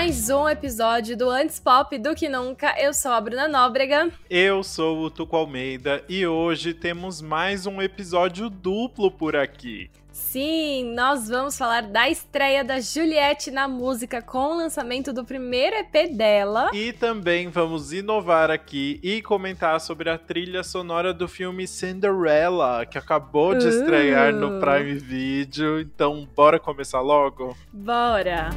mais um episódio do Antes Pop do que Nunca. Eu sou a Bruna Nóbrega. Eu sou o Tuco Almeida e hoje temos mais um episódio duplo por aqui. Sim, nós vamos falar da estreia da Juliette na música com o lançamento do primeiro EP dela. E também vamos inovar aqui e comentar sobre a trilha sonora do filme Cinderella, que acabou de uh. estrear no uh. Prime Video. Então, bora começar logo? Bora!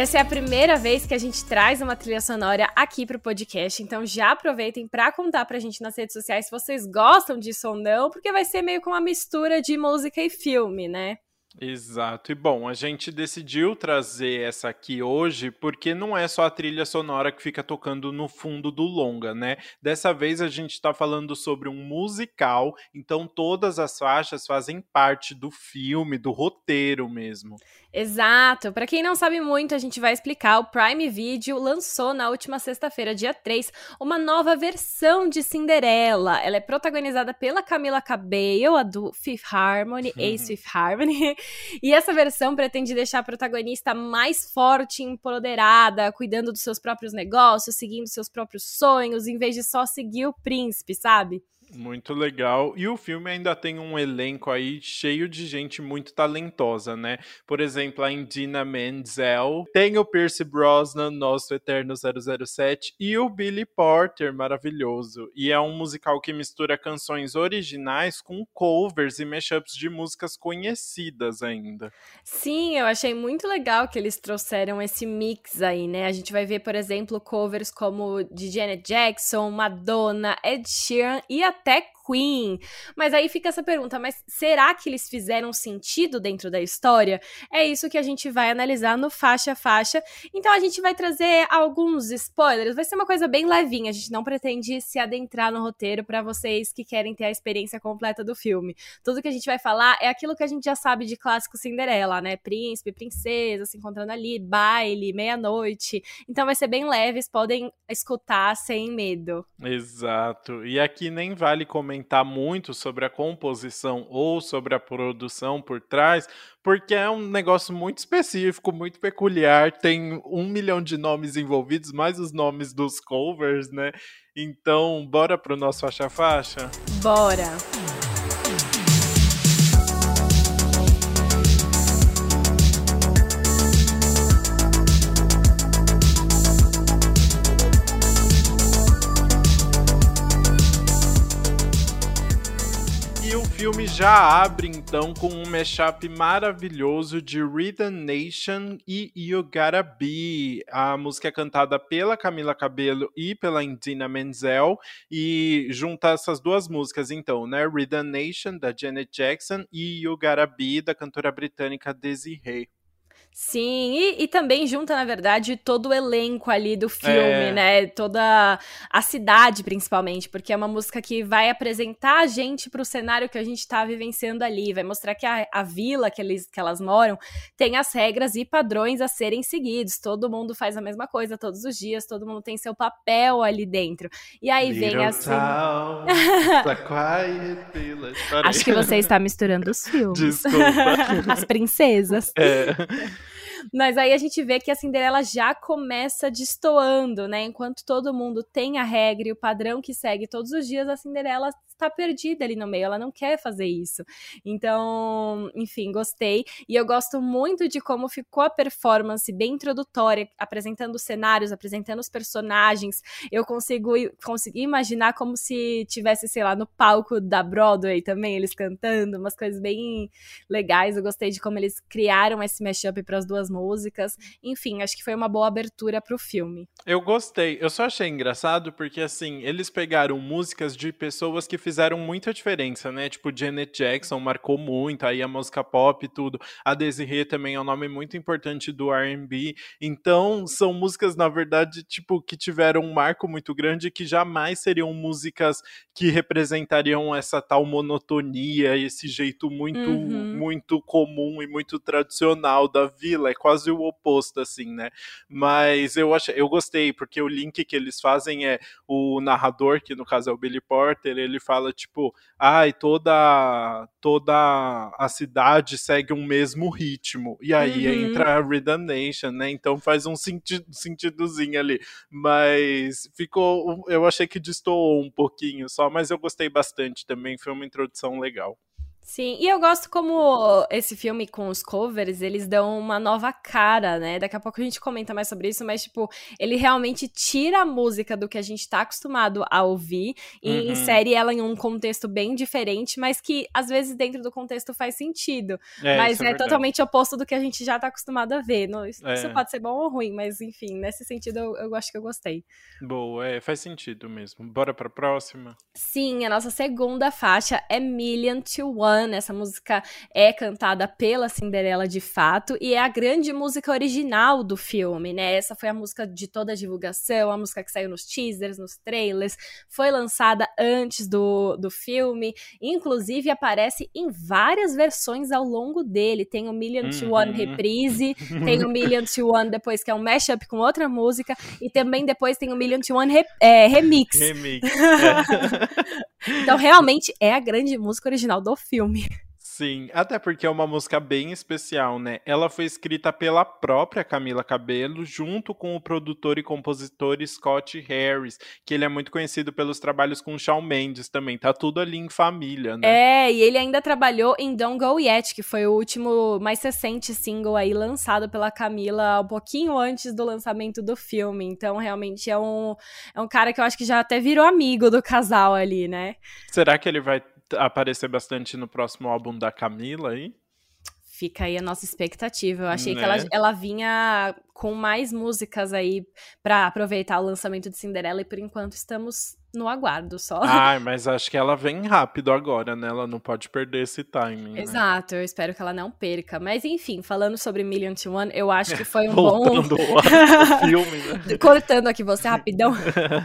Essa é a primeira vez que a gente traz uma trilha sonora aqui pro podcast, então já aproveitem para contar pra gente nas redes sociais se vocês gostam disso ou não, porque vai ser meio com uma mistura de música e filme, né? Exato. E bom, a gente decidiu trazer essa aqui hoje porque não é só a trilha sonora que fica tocando no fundo do longa, né? Dessa vez a gente está falando sobre um musical, então todas as faixas fazem parte do filme, do roteiro mesmo. Exato. Para quem não sabe muito, a gente vai explicar. O Prime Video lançou na última sexta-feira, dia 3, uma nova versão de Cinderela. Ela é protagonizada pela Camila Cabello, a do Fifth Harmony, uhum. ex-Fifth Harmony. E essa versão pretende deixar a protagonista mais forte e empoderada, cuidando dos seus próprios negócios, seguindo seus próprios sonhos, em vez de só seguir o príncipe, sabe? Muito legal. E o filme ainda tem um elenco aí cheio de gente muito talentosa, né? Por exemplo, a Indina Menzel, tem o Pierce Brosnan, nosso eterno 007, e o Billy Porter, maravilhoso. E é um musical que mistura canções originais com covers e mashups de músicas conhecidas ainda. Sim, eu achei muito legal que eles trouxeram esse mix aí, né? A gente vai ver, por exemplo, covers como de Janet Jackson, Madonna, Ed Sheeran e a até Queen. Mas aí fica essa pergunta: mas será que eles fizeram sentido dentro da história? É isso que a gente vai analisar no faixa a faixa. Então a gente vai trazer alguns spoilers. Vai ser uma coisa bem levinha. A gente não pretende se adentrar no roteiro para vocês que querem ter a experiência completa do filme. Tudo que a gente vai falar é aquilo que a gente já sabe de clássico Cinderela, né? Príncipe, princesa se encontrando ali, baile, meia-noite. Então vai ser bem leve, vocês podem escutar sem medo. Exato. E aqui nem vale comentar comentar muito sobre a composição ou sobre a produção por trás, porque é um negócio muito específico, muito peculiar. Tem um milhão de nomes envolvidos, mais os nomes dos covers, né? Então, bora pro nosso faixa-faixa? Bora! Filme já abre então com um mashup maravilhoso de Rhythm Nation e You Gotta Be. A música é cantada pela Camila Cabello e pela Indina Menzel e junta essas duas músicas então, né? Rhythm Nation da Janet Jackson e You Gotta Be da cantora britânica Desiree. Sim, e, e, também junta, na verdade, todo o elenco ali do filme, é. né? Toda a cidade, principalmente, porque é uma música que vai apresentar a gente pro cenário que a gente tá vivenciando ali, vai mostrar que a, a vila que, eles, que elas moram tem as regras e padrões a serem seguidos. Todo mundo faz a mesma coisa todos os dias, todo mundo tem seu papel ali dentro. E aí Little vem assim. Acho que você está misturando os filmes. Desculpa. as princesas. É. Mas aí a gente vê que a Cinderela já começa destoando, né? Enquanto todo mundo tem a regra e o padrão que segue todos os dias, a Cinderela tá perdida ali no meio, ela não quer fazer isso. Então, enfim, gostei. E eu gosto muito de como ficou a performance bem introdutória, apresentando os cenários, apresentando os personagens. Eu consigo consegui imaginar como se tivesse, sei lá, no palco da Broadway também, eles cantando, umas coisas bem legais. Eu gostei de como eles criaram esse mashup para as duas músicas. Enfim, acho que foi uma boa abertura para o filme. Eu gostei. Eu só achei engraçado porque assim, eles pegaram músicas de pessoas que fizeram fizeram muita diferença, né? Tipo, Janet Jackson marcou muito, aí a música pop e tudo. A Desiree também é um nome muito importante do R&B. Então, são músicas, na verdade, tipo, que tiveram um marco muito grande que jamais seriam músicas que representariam essa tal monotonia, esse jeito muito, uhum. muito comum e muito tradicional da vila. É quase o oposto, assim, né? Mas eu, ach... eu gostei, porque o link que eles fazem é o narrador, que no caso é o Billy Porter, ele fala, tipo, ai, toda, toda a cidade segue um mesmo ritmo. E aí uhum. entra a Rhythm Nation, né? Então faz um sentido, sentidozinho ali. Mas ficou. Eu achei que destoou um pouquinho só, mas eu gostei bastante também. Foi uma introdução legal. Sim, e eu gosto como esse filme com os covers, eles dão uma nova cara, né? Daqui a pouco a gente comenta mais sobre isso, mas, tipo, ele realmente tira a música do que a gente tá acostumado a ouvir e uhum. insere ela em um contexto bem diferente, mas que, às vezes, dentro do contexto faz sentido. É, mas é, é totalmente oposto do que a gente já tá acostumado a ver. Isso, é. pode ser bom ou ruim, mas, enfim, nesse sentido eu, eu acho que eu gostei. Boa, é, faz sentido mesmo. Bora pra próxima? Sim, a nossa segunda faixa é Million to One essa música é cantada pela Cinderela de fato e é a grande música original do filme, né? Essa foi a música de toda a divulgação, a música que saiu nos teasers, nos trailers, foi lançada antes do, do filme, inclusive aparece em várias versões ao longo dele. Tem o Million to One uhum. reprise, tem o Million to One depois que é um mashup com outra música e também depois tem o Million to One re, é, remix. Remix. É. então realmente é a grande música original do filme. Sim, até porque é uma música bem especial, né? Ela foi escrita pela própria Camila Cabello, junto com o produtor e compositor Scott Harris, que ele é muito conhecido pelos trabalhos com Shawn Mendes também. Tá tudo ali em família, né? É, e ele ainda trabalhou em Don't Go Yet, que foi o último mais recente single aí lançado pela Camila um pouquinho antes do lançamento do filme. Então, realmente é um, é um cara que eu acho que já até virou amigo do casal ali, né? Será que ele vai aparecer bastante no próximo álbum da Camila aí? Fica aí a nossa expectativa. Eu achei né? que ela, ela vinha com mais músicas aí para aproveitar o lançamento de Cinderela e por enquanto estamos no aguardo só. Ai, mas acho que ela vem rápido agora, né? Ela não pode perder esse timing. Né? Exato, eu espero que ela não perca. Mas enfim, falando sobre Million to One, eu acho que foi um bom. filme, né? Cortando aqui você rapidão.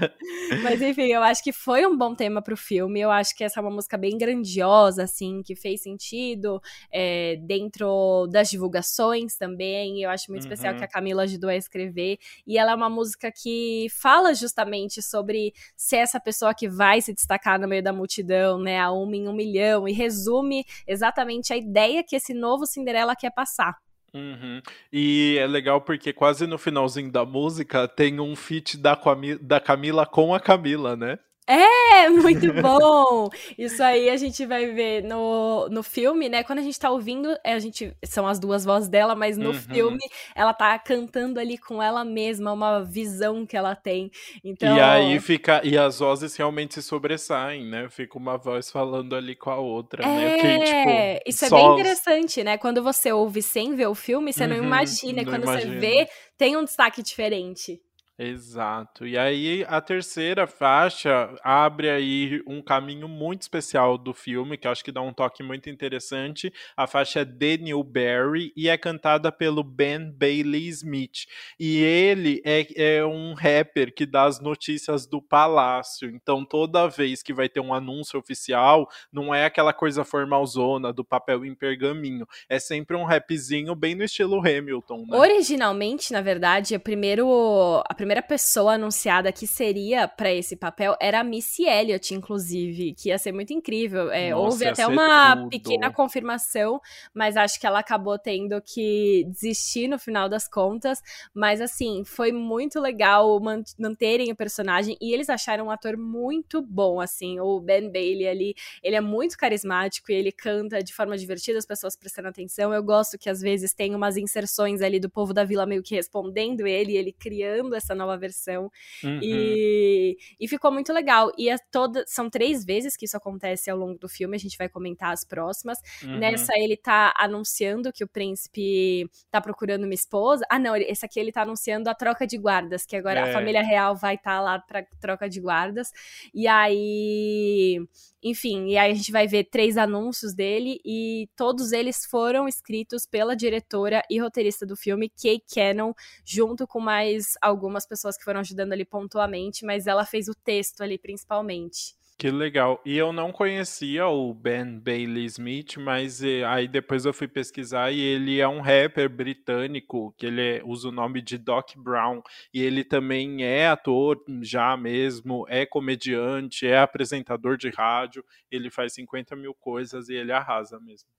mas enfim, eu acho que foi um bom tema pro filme. Eu acho que essa é uma música bem grandiosa, assim, que fez sentido é, dentro das divulgações também. Eu acho muito uhum. especial que a Camila ajudou a escrever. E ela é uma música que fala justamente sobre ser essa essa pessoa que vai se destacar no meio da multidão, né? A uma em um milhão, e resume exatamente a ideia que esse novo Cinderela quer passar. Uhum. E é legal porque quase no finalzinho da música tem um feat da, da Camila com a Camila, né? É, muito bom! Isso aí a gente vai ver no, no filme, né? Quando a gente tá ouvindo, é, a gente são as duas vozes dela, mas no uhum. filme ela tá cantando ali com ela mesma, uma visão que ela tem. Então... E aí fica. E as vozes realmente se sobressaem, né? Fica uma voz falando ali com a outra, é, né? Que, tipo, isso só... é bem interessante, né? Quando você ouve sem ver o filme, você uhum, não imagina. Não quando imagina. você vê, tem um destaque diferente. Exato. E aí a terceira faixa abre aí um caminho muito especial do filme, que acho que dá um toque muito interessante. A faixa é The Newberry e é cantada pelo Ben Bailey Smith. E ele é, é um rapper que dá as notícias do palácio. Então toda vez que vai ter um anúncio oficial, não é aquela coisa formalzona do papel em pergaminho. É sempre um rapzinho bem no estilo Hamilton. Né? Originalmente, na verdade, a primeiro a primeira pessoa anunciada que seria para esse papel era a Missy Elliott, inclusive, que ia ser muito incrível. É, Nossa, houve até uma tudo. pequena confirmação, mas acho que ela acabou tendo que desistir no final das contas. Mas assim, foi muito legal manterem o personagem e eles acharam um ator muito bom, assim. O Ben Bailey ali, ele é muito carismático e ele canta de forma divertida, as pessoas prestando atenção. Eu gosto que às vezes tem umas inserções ali do povo da vila meio que respondendo ele, ele criando essa nova versão. Uhum. E, e ficou muito legal. E é toda, são três vezes que isso acontece ao longo do filme, a gente vai comentar as próximas. Uhum. Nessa, ele tá anunciando que o príncipe tá procurando uma esposa. Ah, não, esse aqui ele tá anunciando a troca de guardas, que agora é. a família real vai estar tá lá pra troca de guardas. E aí enfim, e aí a gente vai ver três anúncios dele e todos eles foram escritos pela diretora e roteirista do filme, Kay Cannon, junto com mais algumas pessoas que foram ajudando ali pontualmente, mas ela fez o texto ali principalmente. Que legal. E eu não conhecia o Ben Bailey Smith, mas eh, aí depois eu fui pesquisar e ele é um rapper britânico, que ele é, usa o nome de Doc Brown. E ele também é ator já mesmo, é comediante, é apresentador de rádio. Ele faz 50 mil coisas e ele arrasa mesmo.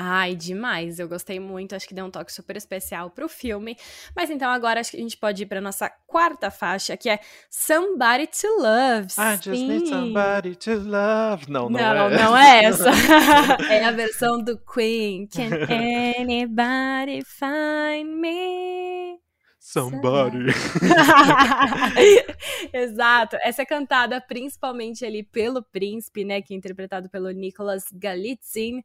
Ai, demais. Eu gostei muito. Acho que deu um toque super especial pro filme. Mas então agora acho que a gente pode ir pra nossa quarta faixa, que é Somebody to Love. I just need somebody to love. Não, não, não é. Não é essa. é a versão do Queen. Can anybody find me? Somebody. Exato. Essa é cantada principalmente ali pelo príncipe, né? Que é interpretado pelo Nicholas Galitzin.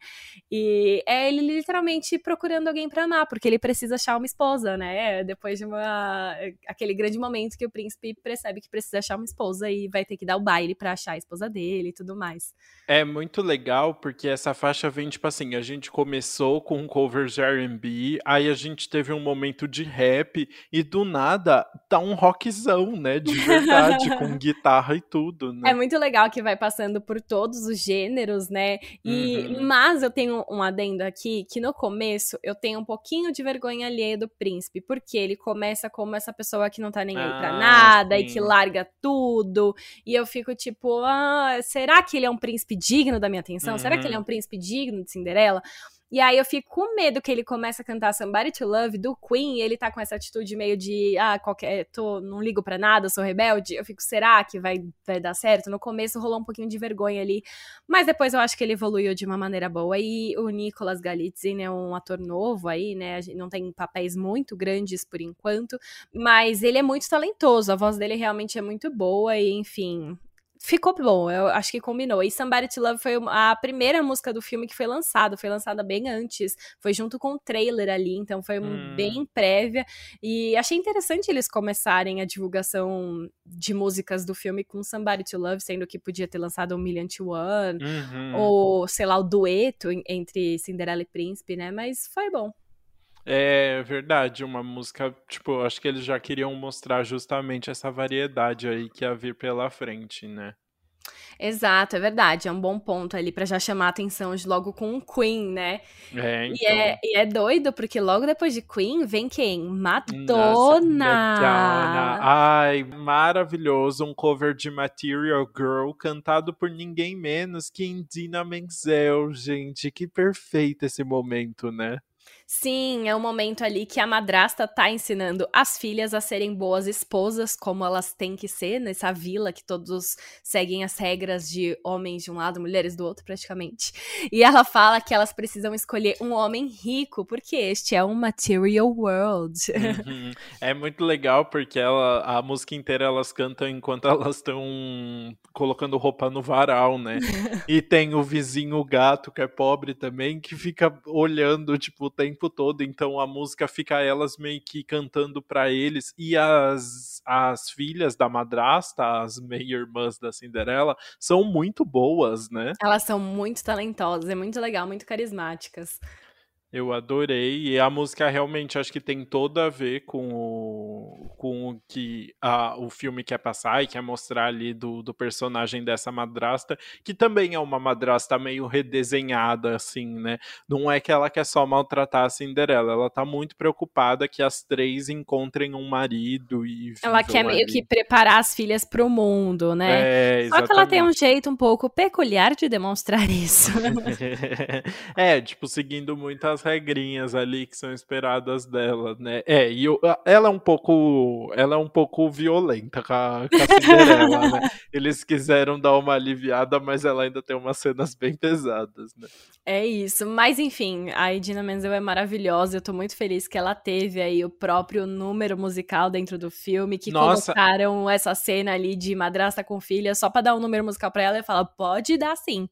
E é ele literalmente procurando alguém para amar, porque ele precisa achar uma esposa, né? Depois de uma aquele grande momento que o príncipe percebe que precisa achar uma esposa e vai ter que dar o baile para achar a esposa dele e tudo mais. É muito legal porque essa faixa vem tipo assim, a gente começou com um cover de R&B, aí a gente teve um momento de rap e do nada tá um rockzão, né? De verdade, com guitarra e tudo, né? É muito legal que vai passando por todos os gêneros, né? E uhum. mas eu tenho um adendo aqui que no começo eu tenho um pouquinho de vergonha alheia do príncipe, porque ele começa como essa pessoa que não tá nem aí pra ah, nada sim. e que larga tudo. E eu fico tipo, ah, será que ele é um príncipe digno da minha atenção? Uhum. Será que ele é uhum. um príncipe digno de Cinderela? E aí eu fico com medo que ele comece a cantar Somebody to Love do Queen e ele tá com essa atitude meio de, ah, qualquer, tô, não ligo pra nada, sou rebelde. Eu fico, será que vai, vai dar certo? No começo rolou um pouquinho de vergonha ali, mas depois eu acho que ele evoluiu de uma maneira boa. E o Nicolas Galitzin é um ator novo aí, né? Não tem papéis muito grandes por enquanto, mas ele é muito talentoso, a voz dele realmente é muito boa e, enfim, ficou bom, eu acho que combinou. E Somebody to Love foi a primeira música do filme que foi lançada, foi lançada bem antes, foi junto com o trailer ali, então foi hum. bem prévia. E achei interessante eles começarem a divulgação de músicas do filme com Somebody to Love, sendo que podia ter lançado um Million to One, uhum. ou sei lá, o dueto entre Cinderela e Príncipe, né? Mas foi bom. É verdade, uma música, tipo, acho que eles já queriam mostrar justamente essa variedade aí que ia vir pela frente, né? Exato, é verdade. É um bom ponto ali para já chamar a atenção de logo com o Queen, né? É, então. e, é, e é doido, porque logo depois de Queen vem quem? Madonna! Nossa, Madonna! Ai, maravilhoso. Um cover de Material Girl cantado por ninguém menos que Indina Menzel, gente. Que perfeito esse momento, né? Sim, é o momento ali que a madrasta tá ensinando as filhas a serem boas esposas, como elas têm que ser nessa vila que todos seguem as regras de homens de um lado, mulheres do outro, praticamente. E ela fala que elas precisam escolher um homem rico, porque este é um material world. Uhum. É muito legal porque ela, a música inteira elas cantam enquanto elas estão colocando roupa no varal, né? e tem o vizinho gato que é pobre também que fica olhando tipo o tempo todo, então a música fica elas meio que cantando para eles e as, as filhas da madrasta, as meia-irmãs da Cinderela, são muito boas, né? Elas são muito talentosas, é muito legal, muito carismáticas. Eu adorei. E a música realmente acho que tem todo a ver com o, com o que a, o filme quer passar e quer mostrar ali do, do personagem dessa madrasta, que também é uma madrasta meio redesenhada, assim, né? Não é que ela quer só maltratar a Cinderela, ela tá muito preocupada que as três encontrem um marido e. Ela quer meio que preparar as filhas pro mundo, né? É, exatamente. Só que ela tem um jeito um pouco peculiar de demonstrar isso. é, tipo, seguindo muitas regrinhas ali que são esperadas dela, né? É, e eu, ela é um pouco ela é um pouco violenta com a, com a Cinderela, né? Eles quiseram dar uma aliviada, mas ela ainda tem umas cenas bem pesadas, né? É isso, mas enfim, a Idina Menzel é maravilhosa, eu tô muito feliz que ela teve aí o próprio número musical dentro do filme, que Nossa. colocaram essa cena ali de madrasta com filha só pra dar um número musical pra ela e falar, pode dar sim.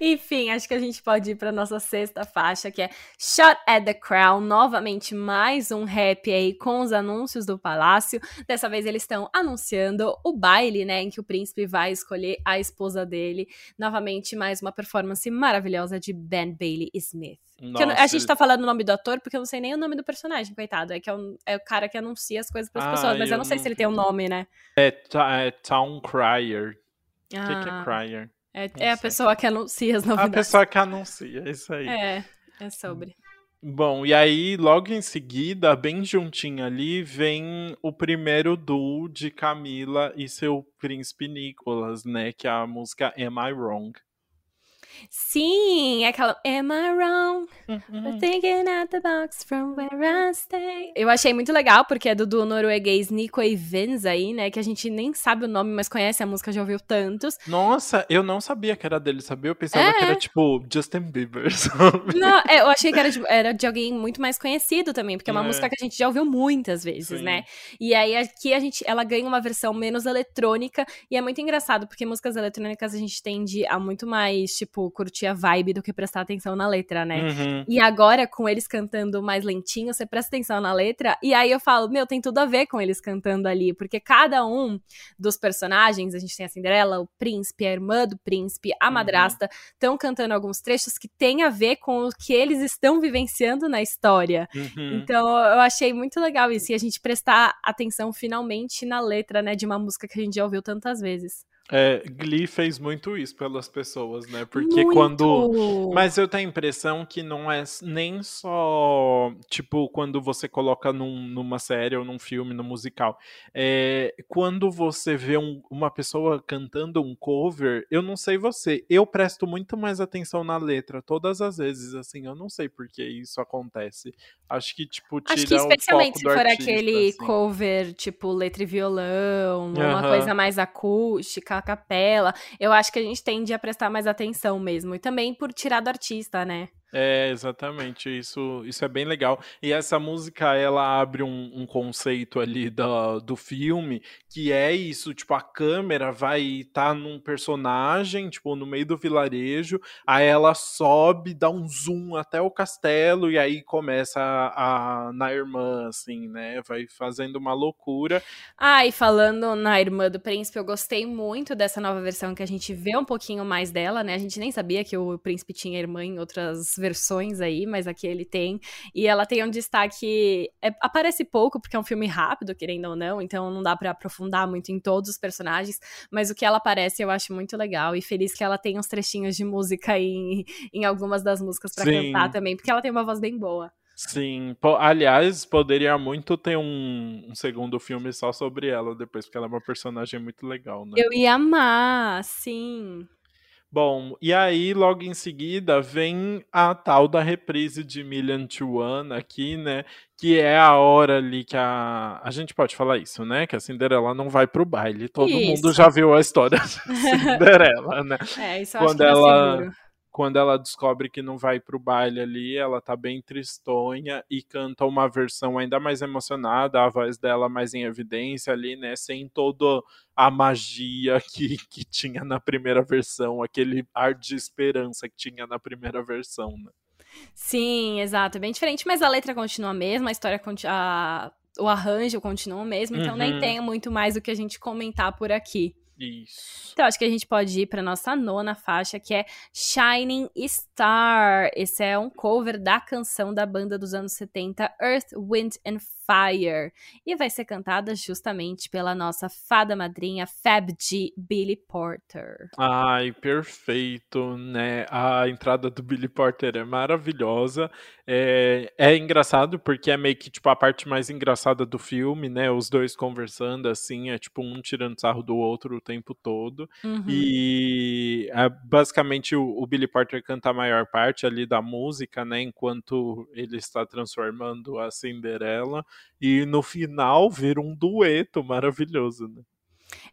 Enfim, acho que a gente pode ir para nossa sexta faixa, que é Shot at the Crown. Novamente, mais um rap aí com os anúncios do palácio. Dessa vez eles estão anunciando o baile, né, em que o príncipe vai escolher a esposa dele. Novamente, mais uma performance maravilhosa de Ben Bailey Smith. Eu, a gente tá falando o nome do ator porque eu não sei nem o nome do personagem, coitado. É que é, um, é o cara que anuncia as coisas para as ah, pessoas, mas eu, eu não sei se ele tem um nome, né? É, é Town Crier. O ah. que, que é Crier? É, é a pessoa que anuncia as novidades. A pessoa que anuncia, isso aí. É, é sobre. Bom, e aí, logo em seguida, bem juntinho ali, vem o primeiro duo de Camila e seu príncipe Nicholas, né? Que é a música Am I Wrong? Sim, é aquela Am I wrong? Uhum. Thinking out the box from where I stay. Eu achei muito legal, porque é do, do norueguês Nico Evans aí, né? Que a gente nem sabe o nome, mas conhece a música, já ouviu tantos. Nossa, eu não sabia que era dele, sabia? Eu pensava é. que era tipo Justin Bieber, sabe? Não, é, eu achei que era de, era de alguém muito mais conhecido também, porque é uma é. música que a gente já ouviu muitas vezes, Sim. né? E aí aqui a gente, ela ganha uma versão menos eletrônica, e é muito engraçado, porque músicas eletrônicas a gente tende a muito mais, tipo, curtir a vibe do que prestar atenção na letra, né? Uhum. E agora, com eles cantando mais lentinho, você presta atenção na letra, e aí eu falo, meu, tem tudo a ver com eles cantando ali, porque cada um dos personagens, a gente tem a Cinderela, o príncipe, a irmã do príncipe, a uhum. madrasta, estão cantando alguns trechos que tem a ver com o que eles estão vivenciando na história. Uhum. Então, eu achei muito legal isso, e a gente prestar atenção finalmente na letra, né, de uma música que a gente já ouviu tantas vezes. É, Glee fez muito isso pelas pessoas, né? Porque muito. quando. Mas eu tenho a impressão que não é nem só, tipo, quando você coloca num, numa série ou num filme, no musical. É, quando você vê um, uma pessoa cantando um cover, eu não sei você, eu presto muito mais atenção na letra todas as vezes, assim, eu não sei por que isso acontece. Acho que, tipo, tira Acho que especialmente se for artista, aquele assim. cover, tipo, letra e violão, uhum. uma coisa mais acústica capela, eu acho que a gente tende a prestar mais atenção mesmo. E também por tirar do artista, né? É, exatamente, isso, isso é bem legal. E essa música, ela abre um, um conceito ali do, do filme, que é isso, tipo, a câmera vai estar tá num personagem, tipo, no meio do vilarejo, aí ela sobe, dá um zoom até o castelo, e aí começa a, a na irmã, assim, né, vai fazendo uma loucura. Ah, e falando na irmã do príncipe, eu gostei muito dessa nova versão, que a gente vê um pouquinho mais dela, né, a gente nem sabia que o príncipe tinha irmã em outras versões aí, mas aqui ele tem. E ela tem um destaque. É, aparece pouco, porque é um filme rápido, querendo ou não, então não dá para aprofundar muito em todos os personagens. Mas o que ela aparece eu acho muito legal. E feliz que ela tem uns trechinhos de música em, em algumas das músicas para cantar também, porque ela tem uma voz bem boa. Sim, aliás, poderia muito ter um, um, segundo filme só sobre ela depois, porque ela é uma personagem muito legal, né? Eu ia amar, sim. Bom, e aí logo em seguida vem a tal da reprise de Million to One aqui, né? Que é a hora ali que a. A gente pode falar isso, né? Que a Cinderela não vai pro baile. Todo isso. mundo já viu a história da Cinderela, né? É, isso eu Quando acho que ela... quando ela descobre que não vai pro baile ali, ela tá bem tristonha e canta uma versão ainda mais emocionada, a voz dela mais em evidência ali, né? Sem toda a magia que, que tinha na primeira versão, aquele ar de esperança que tinha na primeira versão, né? Sim, exato, é bem diferente, mas a letra continua a mesma, a história a, o arranjo continua o mesmo, então uhum. nem tem muito mais o que a gente comentar por aqui. Isso. Então, acho que a gente pode ir para nossa nona faixa, que é Shining Star. Esse é um cover da canção da banda dos anos 70, Earth, Wind and Fire. E vai ser cantada justamente pela nossa fada madrinha Fab G Billy Porter. Ai, perfeito, né? A entrada do Billy Porter é maravilhosa. É, é engraçado porque é meio que tipo a parte mais engraçada do filme, né? Os dois conversando assim, é tipo um tirando sarro do outro o tempo todo. Uhum. E é, basicamente o, o Billy Porter canta a maior parte ali da música, né? Enquanto ele está transformando a Cinderela. E no final vira um dueto maravilhoso, né?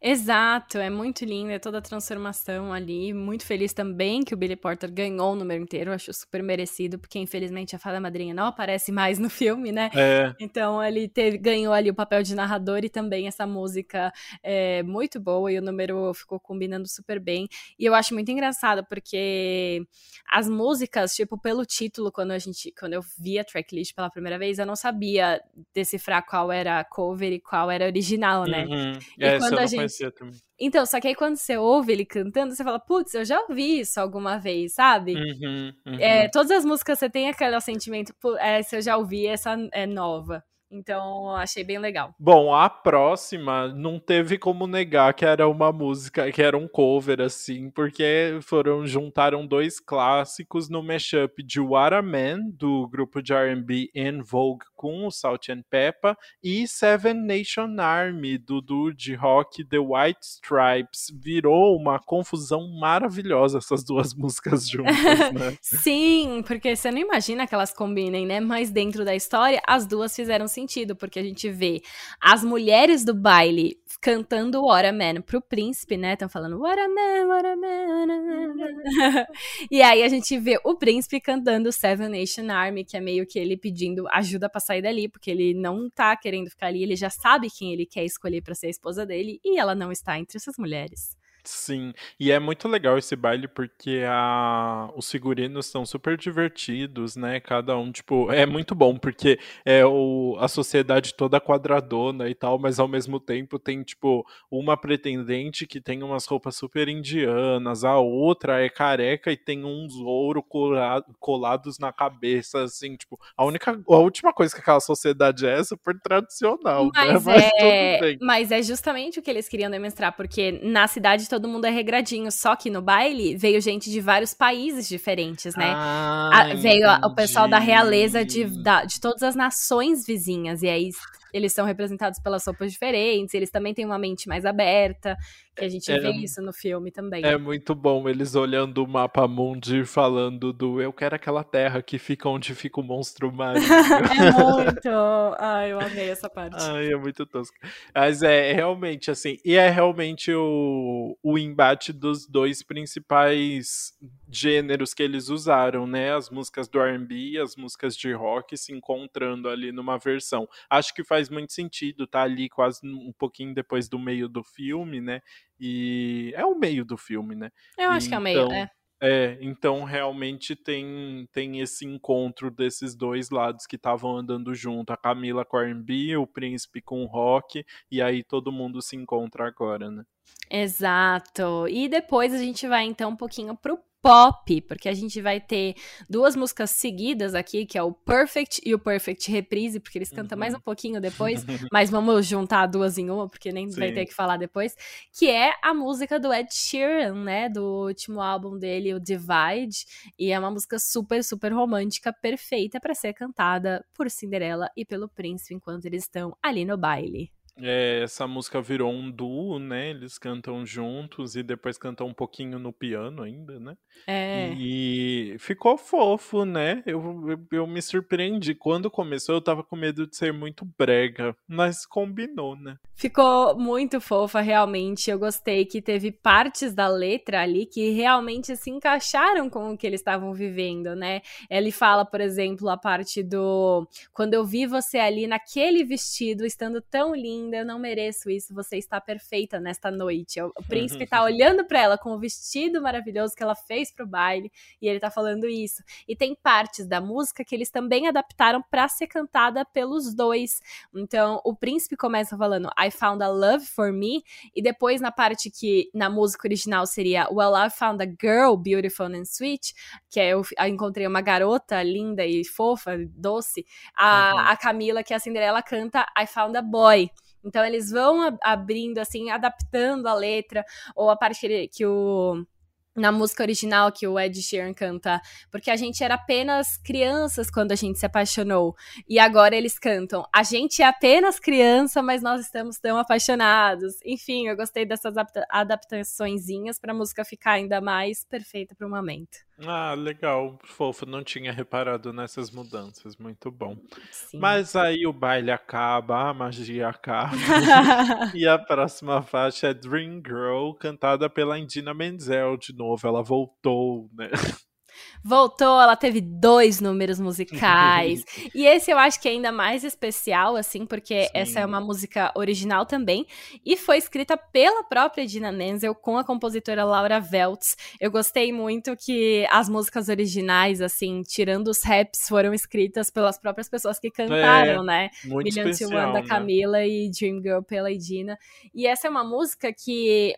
Exato, é muito lindo, é toda a transformação ali. Muito feliz também que o Billy Porter ganhou o número inteiro, acho super merecido, porque infelizmente a fada madrinha não aparece mais no filme, né? É. Então ele teve, ganhou ali o papel de narrador e também essa música é muito boa e o número ficou combinando super bem. E eu acho muito engraçado porque as músicas, tipo, pelo título, quando a gente, quando eu vi a tracklist pela primeira vez, eu não sabia decifrar qual era cover e qual era original, né? Uhum. E É, quando eu a não gente- conhecia também. Então, só que aí quando você ouve ele cantando, você fala, putz, eu já ouvi isso alguma vez, sabe? Uhum, uhum. É, todas as músicas você tem aquele sentimento, "Pô, é, se eu já ouvi, essa é nova. Então, achei bem legal. Bom, a próxima não teve como negar que era uma música, que era um cover, assim, porque foram juntaram dois clássicos no mashup de What a Man, do grupo de R&B En Vogue com o Salt and Peppa, e Seven Nation Army, do duo de rock The White Stripes. Virou uma confusão maravilhosa essas duas músicas juntas, né? Sim, porque você não imagina que elas combinem, né? Mas dentro da história, as duas fizeram sentido, porque a gente vê as mulheres do baile cantando What a Man pro príncipe, né? Estão falando What a Man, What a Man, man. e aí a gente vê o príncipe cantando Seven Nation Army, que é meio que ele pedindo ajuda pra sair dali, porque ele não tá querendo ficar ali, ele já sabe quem ele quer escolher pra ser a esposa dele, e ela não está entre essas mulheres. Sim, e é muito legal esse baile porque a... os figurinos são super divertidos, né? Cada um, tipo, é muito bom porque é o... a sociedade toda quadradona e tal, mas ao mesmo tempo tem, tipo, uma pretendente que tem umas roupas super indianas, a outra é careca e tem uns ouro cola- colados na cabeça, assim, tipo, a única, a última coisa que aquela sociedade é é super tradicional, né? Mas, Mas é, mas é justamente o que eles queriam demonstrar, porque na cidade todo mundo é regradinho, só que no baile veio gente de vários países diferentes, né? Ah, A- veio a- o pessoal da realeza de, da- de todas as nações vizinhas, e aí eles são representados pelas roupas diferentes, eles também têm uma mente mais aberta, que a gente É, vê isso no filme também. É muito bom eles olhando o mapa mundi e falando do eu quero aquela terra que fica onde fica o monstro marinho. É muito. Ai, eu amei essa parte. Ai, é muito tosco. Mas é, é realmente assim, e é realmente o, o embate dos dois principais gêneros que eles usaram, né? As músicas do R&B e as músicas de rock se encontrando ali numa versão. Acho que faz muito sentido, tá ali quase um pouquinho depois do meio do filme, né? E é o meio do filme, né? Eu acho que é o meio, Então, é. É, então realmente tem, tem esse encontro desses dois lados que estavam andando junto, a Camila com R&B, o Príncipe com o rock, e aí todo mundo se encontra agora, né? Exato. E depois a gente vai então um pouquinho pro pop, porque a gente vai ter duas músicas seguidas aqui, que é o Perfect e o Perfect Reprise, porque eles cantam Uhum. mais um pouquinho depois, mas vamos juntar duas em uma, porque nem vai Sim. ter que falar depois, que é a música do Ed Sheeran, né, do último álbum dele, o Divide, e é uma música super, super romântica, perfeita para ser cantada por Cinderela e pelo príncipe enquanto eles estão ali no baile. É, essa música virou um duo, né? Eles cantam juntos e depois cantam um pouquinho no piano ainda, né? É. E ficou fofo, né? Eu, eu, eu me surpreendi. Quando começou, eu tava com medo de ser muito brega, mas combinou, né? Ficou muito fofa, realmente. Eu gostei que teve partes da letra ali que realmente se encaixaram com o que eles estavam vivendo, né? Ele fala, por exemplo, a parte do quando eu vi você ali naquele vestido, estando tão linda, eu não mereço isso, você está perfeita nesta noite. O príncipe tá olhando para ela com o vestido maravilhoso que ela fez pro baile e ele tá falando isso. E tem partes da música que eles também adaptaram para ser cantada pelos dois. Então, o príncipe começa falando I found a love for me, e depois na parte que na música original seria Well, I found a girl beautiful and sweet, que é eu, eu encontrei uma garota linda e fofa, doce. A, Uhum. a Camila, que é a Cinderela, canta I found a boy. Então eles vão ab- abrindo, assim, adaptando a letra, ou a parte que, o na música original que o Ed Sheeran canta, porque a gente era apenas crianças quando a gente se apaixonou. E agora eles cantam, a gente é apenas criança, mas nós estamos tão apaixonados. Enfim, eu gostei dessas adapta adaptaçõezinhas pra música ficar ainda mais perfeita pro momento. Ah, legal, fofo, não tinha reparado nessas mudanças, muito bom. Sim. Mas aí o baile acaba, a magia acaba. e a próxima faixa é Dream Girl, cantada pela Indina Menzel de novo. Ela voltou, né? Voltou, ela teve dois números musicais. e esse eu acho que é ainda mais especial, assim, porque Sim. essa é uma música original também. E foi escrita pela própria Dina Menzel com a compositora Laura Veltz. Eu gostei muito que as músicas originais, assim, tirando os raps, foram escritas pelas próprias pessoas que cantaram, é, né? Muito Million especial, One da Camila né? e Dream Girl pela Idina. E essa é uma música que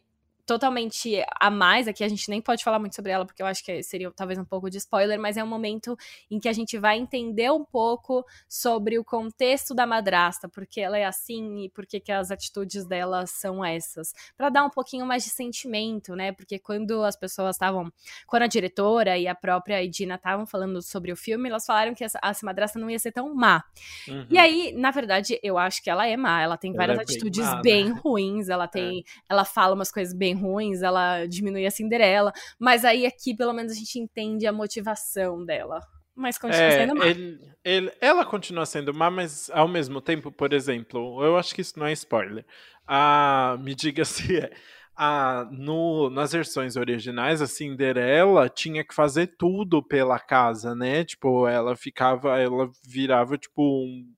totalmente a mais, aqui a gente nem pode falar muito sobre ela, porque eu acho que seria talvez um pouco de spoiler, mas é um momento em que a gente vai entender um pouco sobre o contexto da madrasta, porque ela é assim e por que as atitudes dela são essas. para dar um pouquinho mais de sentimento, né? Porque quando as pessoas estavam. Quando a diretora e a própria Edina estavam falando sobre o filme, elas falaram que essa, essa madrasta não ia ser tão má. Uhum. E aí, na verdade, eu acho que ela é má. Ela tem várias ela é atitudes bem, má, bem né? ruins, ela tem. É. Ela fala umas coisas bem ruins, ela diminui a Cinderela, mas aí aqui pelo menos a gente entende a motivação dela. Mas continua é, sendo má. Ele, ele, ela continua sendo má, mas ao mesmo tempo, por exemplo, eu acho que isso não é spoiler. Ah, me diga se é. Ah, no, nas versões originais, a Cinderela tinha que fazer tudo pela casa, né? Tipo, ela ficava, ela virava tipo um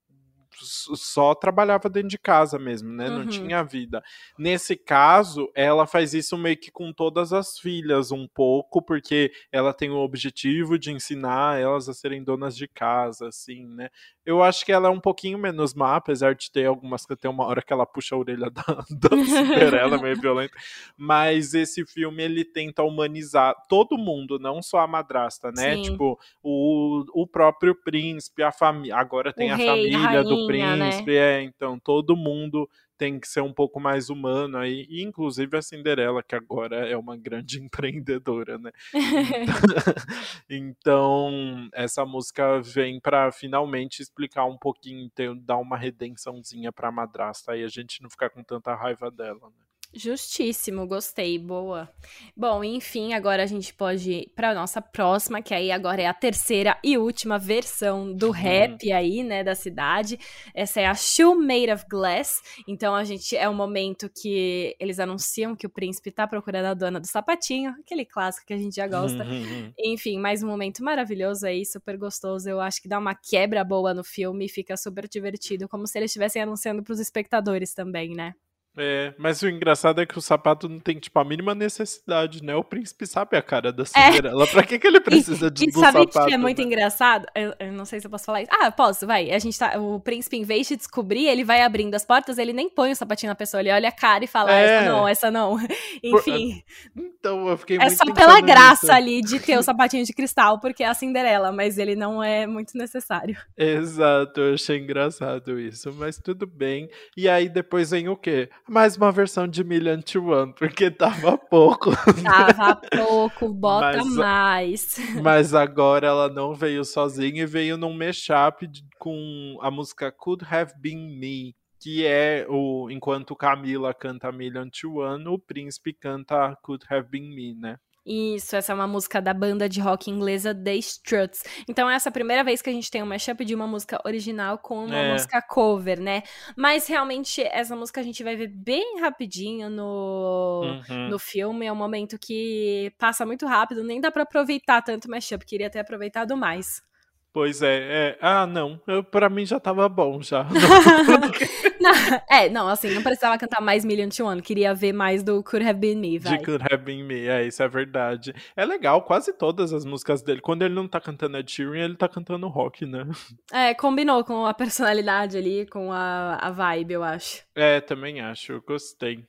só trabalhava dentro de casa mesmo, né? Uhum. Não tinha vida. Nesse caso, ela faz isso meio que com todas as filhas, um pouco, porque ela tem o objetivo de ensinar elas a serem donas de casa, assim, né? Eu acho que ela é um pouquinho menos má, apesar de ter algumas que tem uma hora que ela puxa a orelha da, da Cinderela, meio violenta. Mas esse filme ele tenta humanizar todo mundo, não só a madrasta, né? Sim. Tipo, o, o próprio príncipe, a família. Agora tem o a rei, família a do né? príncipe, né? é, então todo mundo tem que ser um pouco mais humano aí, e inclusive a Cinderela, que agora é uma grande empreendedora, né? então, essa música vem para finalmente explicar um pouquinho, ter, dar uma redençãozinha pra madrasta, aí a gente não ficar com tanta raiva dela, né? Justíssimo, gostei, boa. Bom, enfim, agora a gente pode ir para nossa próxima, que aí agora é a terceira e última versão do uhum. rap aí, né, da cidade. Essa é a Shoe Made of Glass. Então a gente é o um momento que eles anunciam que o príncipe tá procurando a dona do sapatinho, aquele clássico que a gente já gosta. Uhum. Enfim, mais um momento maravilhoso aí, super gostoso. Eu acho que dá uma quebra boa no filme e fica super divertido, como se eles estivessem anunciando para os espectadores também, né? É, mas o engraçado é que o sapato não tem, tipo, a mínima necessidade, né? O príncipe sabe a cara da Cinderela. É. Pra que, que ele precisa e, de e sabe sapato? que é muito né? engraçado? Eu, eu, não sei se eu posso falar isso. Ah, posso, vai. A gente tá. O príncipe, em vez de descobrir, ele vai abrindo as portas, ele nem põe o sapatinho na pessoa, ele olha a cara e fala, é. essa não, essa não. Enfim. Então, eu fiquei É só pela graça nisso. ali de ter o sapatinho de cristal, porque é a Cinderela, mas ele não é muito necessário. Exato, eu achei engraçado isso, mas tudo bem. E aí depois vem o quê? Mais uma versão de Million to One, porque tava pouco. Tava pouco, bota mas, mais. Mas agora ela não veio sozinha e veio num mashup com a música Could Have Been Me, que é o enquanto Camila canta Million to One, o príncipe canta Could Have Been Me, né? Isso, essa é uma música da banda de rock inglesa The Struts. Então, essa é a primeira vez que a gente tem um mashup de uma música original com uma é. música cover, né? Mas realmente, essa música a gente vai ver bem rapidinho no, uhum. no filme. É um momento que passa muito rápido, nem dá para aproveitar tanto o mashup. Queria ter aproveitado mais. Pois é, é. Ah, não. Pra mim já tava bom já. não, é, não, assim, não precisava cantar mais Million to One. Queria ver mais do Could Have Been Me, vai. De Could Have Been Me, é, isso é verdade. É legal, quase todas as músicas dele. Quando ele não tá cantando Ed Sheeran, ele tá cantando rock, né? É, combinou com a personalidade ali, com a, a vibe, eu acho. É, também acho. Eu gostei.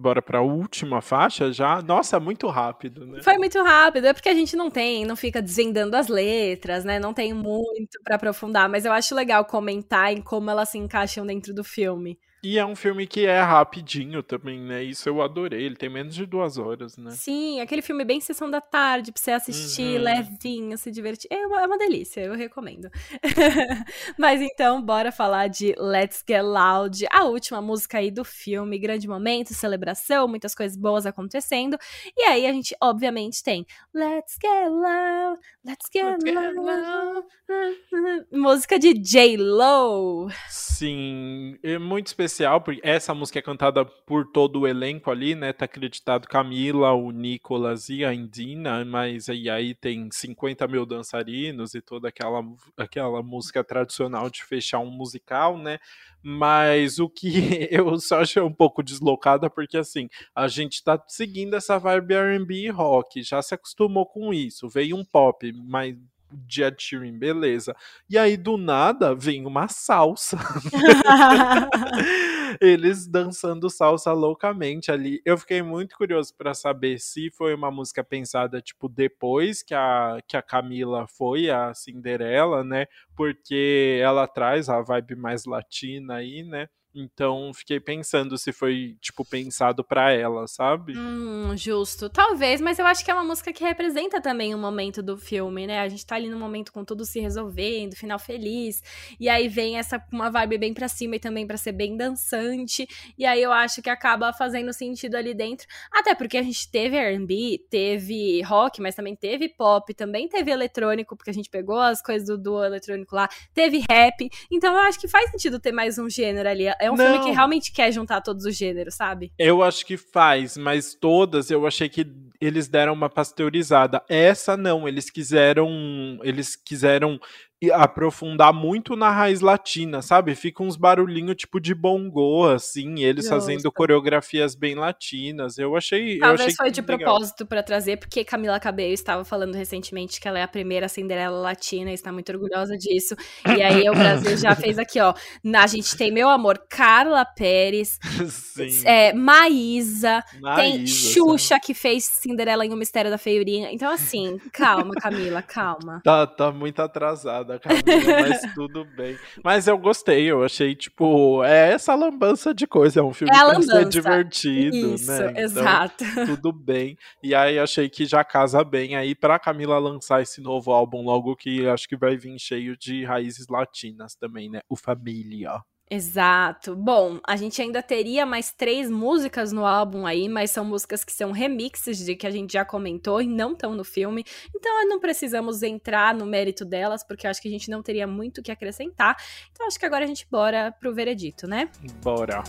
Bora para a última faixa já? Nossa, é muito rápido, né? Foi muito rápido, é porque a gente não tem, não fica desvendando as letras, né? Não tem muito para aprofundar, mas eu acho legal comentar em como elas se encaixam dentro do filme. E é um filme que é rapidinho também, né? Isso eu adorei. Ele tem menos de duas horas, né? Sim, aquele filme bem sessão da tarde, pra você assistir uhum. levinho, se divertir. É uma, é uma delícia, eu recomendo. Mas então, bora falar de Let's Get Loud, a última música aí do filme. Grande momento, celebração, muitas coisas boas acontecendo. E aí a gente, obviamente, tem Let's Get Loud, Let's Get, let's get loud. loud. Música de J-Lo. Sim, é muito especial especial, porque essa música é cantada por todo o elenco ali, né? Tá acreditado Camila, o Nicolas e a Indina, mas aí, aí tem 50 mil dançarinos e toda aquela, aquela música tradicional de fechar um musical, né? Mas o que eu só achei um pouco deslocada, porque assim, a gente tá seguindo essa vibe RB e rock, já se acostumou com isso. Veio um pop, mas de Ed Sheeran, beleza. E aí, do nada, vem uma salsa. Eles dançando salsa loucamente ali. Eu fiquei muito curioso para saber se foi uma música pensada, tipo, depois que a, que a Camila foi a Cinderela, né? Porque ela traz a vibe mais latina aí, né? Então, fiquei pensando se foi, tipo, pensado para ela, sabe? Hum, justo. Talvez, mas eu acho que é uma música que representa também o momento do filme, né? A gente tá ali no momento com tudo se resolvendo, final feliz. E aí vem essa uma vibe bem pra cima e também para ser bem dançante. E aí eu acho que acaba fazendo sentido ali dentro. Até porque a gente teve R&B, teve rock, mas também teve pop, também teve eletrônico, porque a gente pegou as coisas do, do eletrônico lá, teve rap. Então eu acho que faz sentido ter mais um gênero ali é um não. filme que realmente quer juntar todos os gêneros, sabe? Eu acho que faz, mas todas eu achei que eles deram uma pasteurizada. Essa não, eles quiseram, eles quiseram aprofundar muito na raiz latina, sabe? Fica uns barulhinhos tipo de bongô, assim, eles Justo. fazendo coreografias bem latinas. Eu achei. Talvez eu achei foi de legal. propósito para trazer, porque Camila Cabello estava falando recentemente que ela é a primeira Cinderela latina e está muito orgulhosa disso. E aí o Brasil já fez aqui, ó. A gente tem, meu amor, Carla Pérez, é, Maísa, Maísa, tem Xuxa que fez Cinderela em O Mistério da Feirinha. Então, assim, calma, Camila, calma. Tá, tá muito atrasada da Camila, mas tudo bem. Mas eu gostei, eu achei, tipo, é essa lambança de coisa, é um filme é que ser divertido, Isso, né? Então, exato. Tudo bem. E aí achei que já casa bem aí pra Camila lançar esse novo álbum logo que acho que vai vir cheio de raízes latinas também, né? O Família. Exato. Bom, a gente ainda teria mais três músicas no álbum aí, mas são músicas que são remixes de que a gente já comentou e não estão no filme. Então não precisamos entrar no mérito delas, porque eu acho que a gente não teria muito o que acrescentar. Então acho que agora a gente bora pro veredito, né? Bora.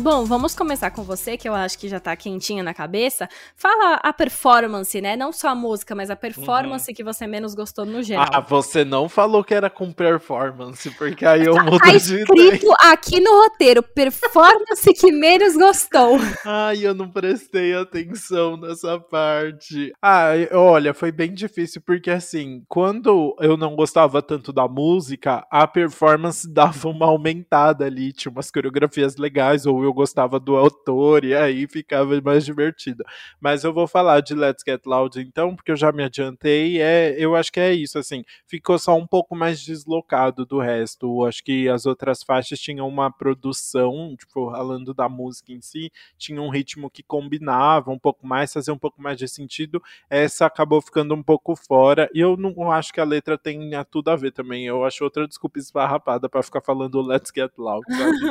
Bom, vamos começar com você, que eu acho que já tá quentinha na cabeça. Fala a performance, né? Não só a música, mas a performance uhum. que você menos gostou no geral. Ah, você não falou que era com performance, porque aí eu tá, mudo tá escrito aqui no roteiro, performance que menos gostou. Ai, eu não prestei atenção nessa parte. Ah, olha, foi bem difícil, porque assim, quando eu não gostava tanto da música, a performance dava uma aumentada ali, tinha umas coreografias legais, ou eu eu gostava do autor e aí ficava mais divertido. Mas eu vou falar de Let's Get Loud então, porque eu já me adiantei. É, eu acho que é isso, assim, ficou só um pouco mais deslocado do resto. Eu acho que as outras faixas tinham uma produção, tipo, falando da música em si, tinha um ritmo que combinava um pouco mais, fazia um pouco mais de sentido. Essa acabou ficando um pouco fora. E eu não acho que a letra tenha tudo a ver também. Eu acho outra desculpa esfarrapada para ficar falando Let's Get Loud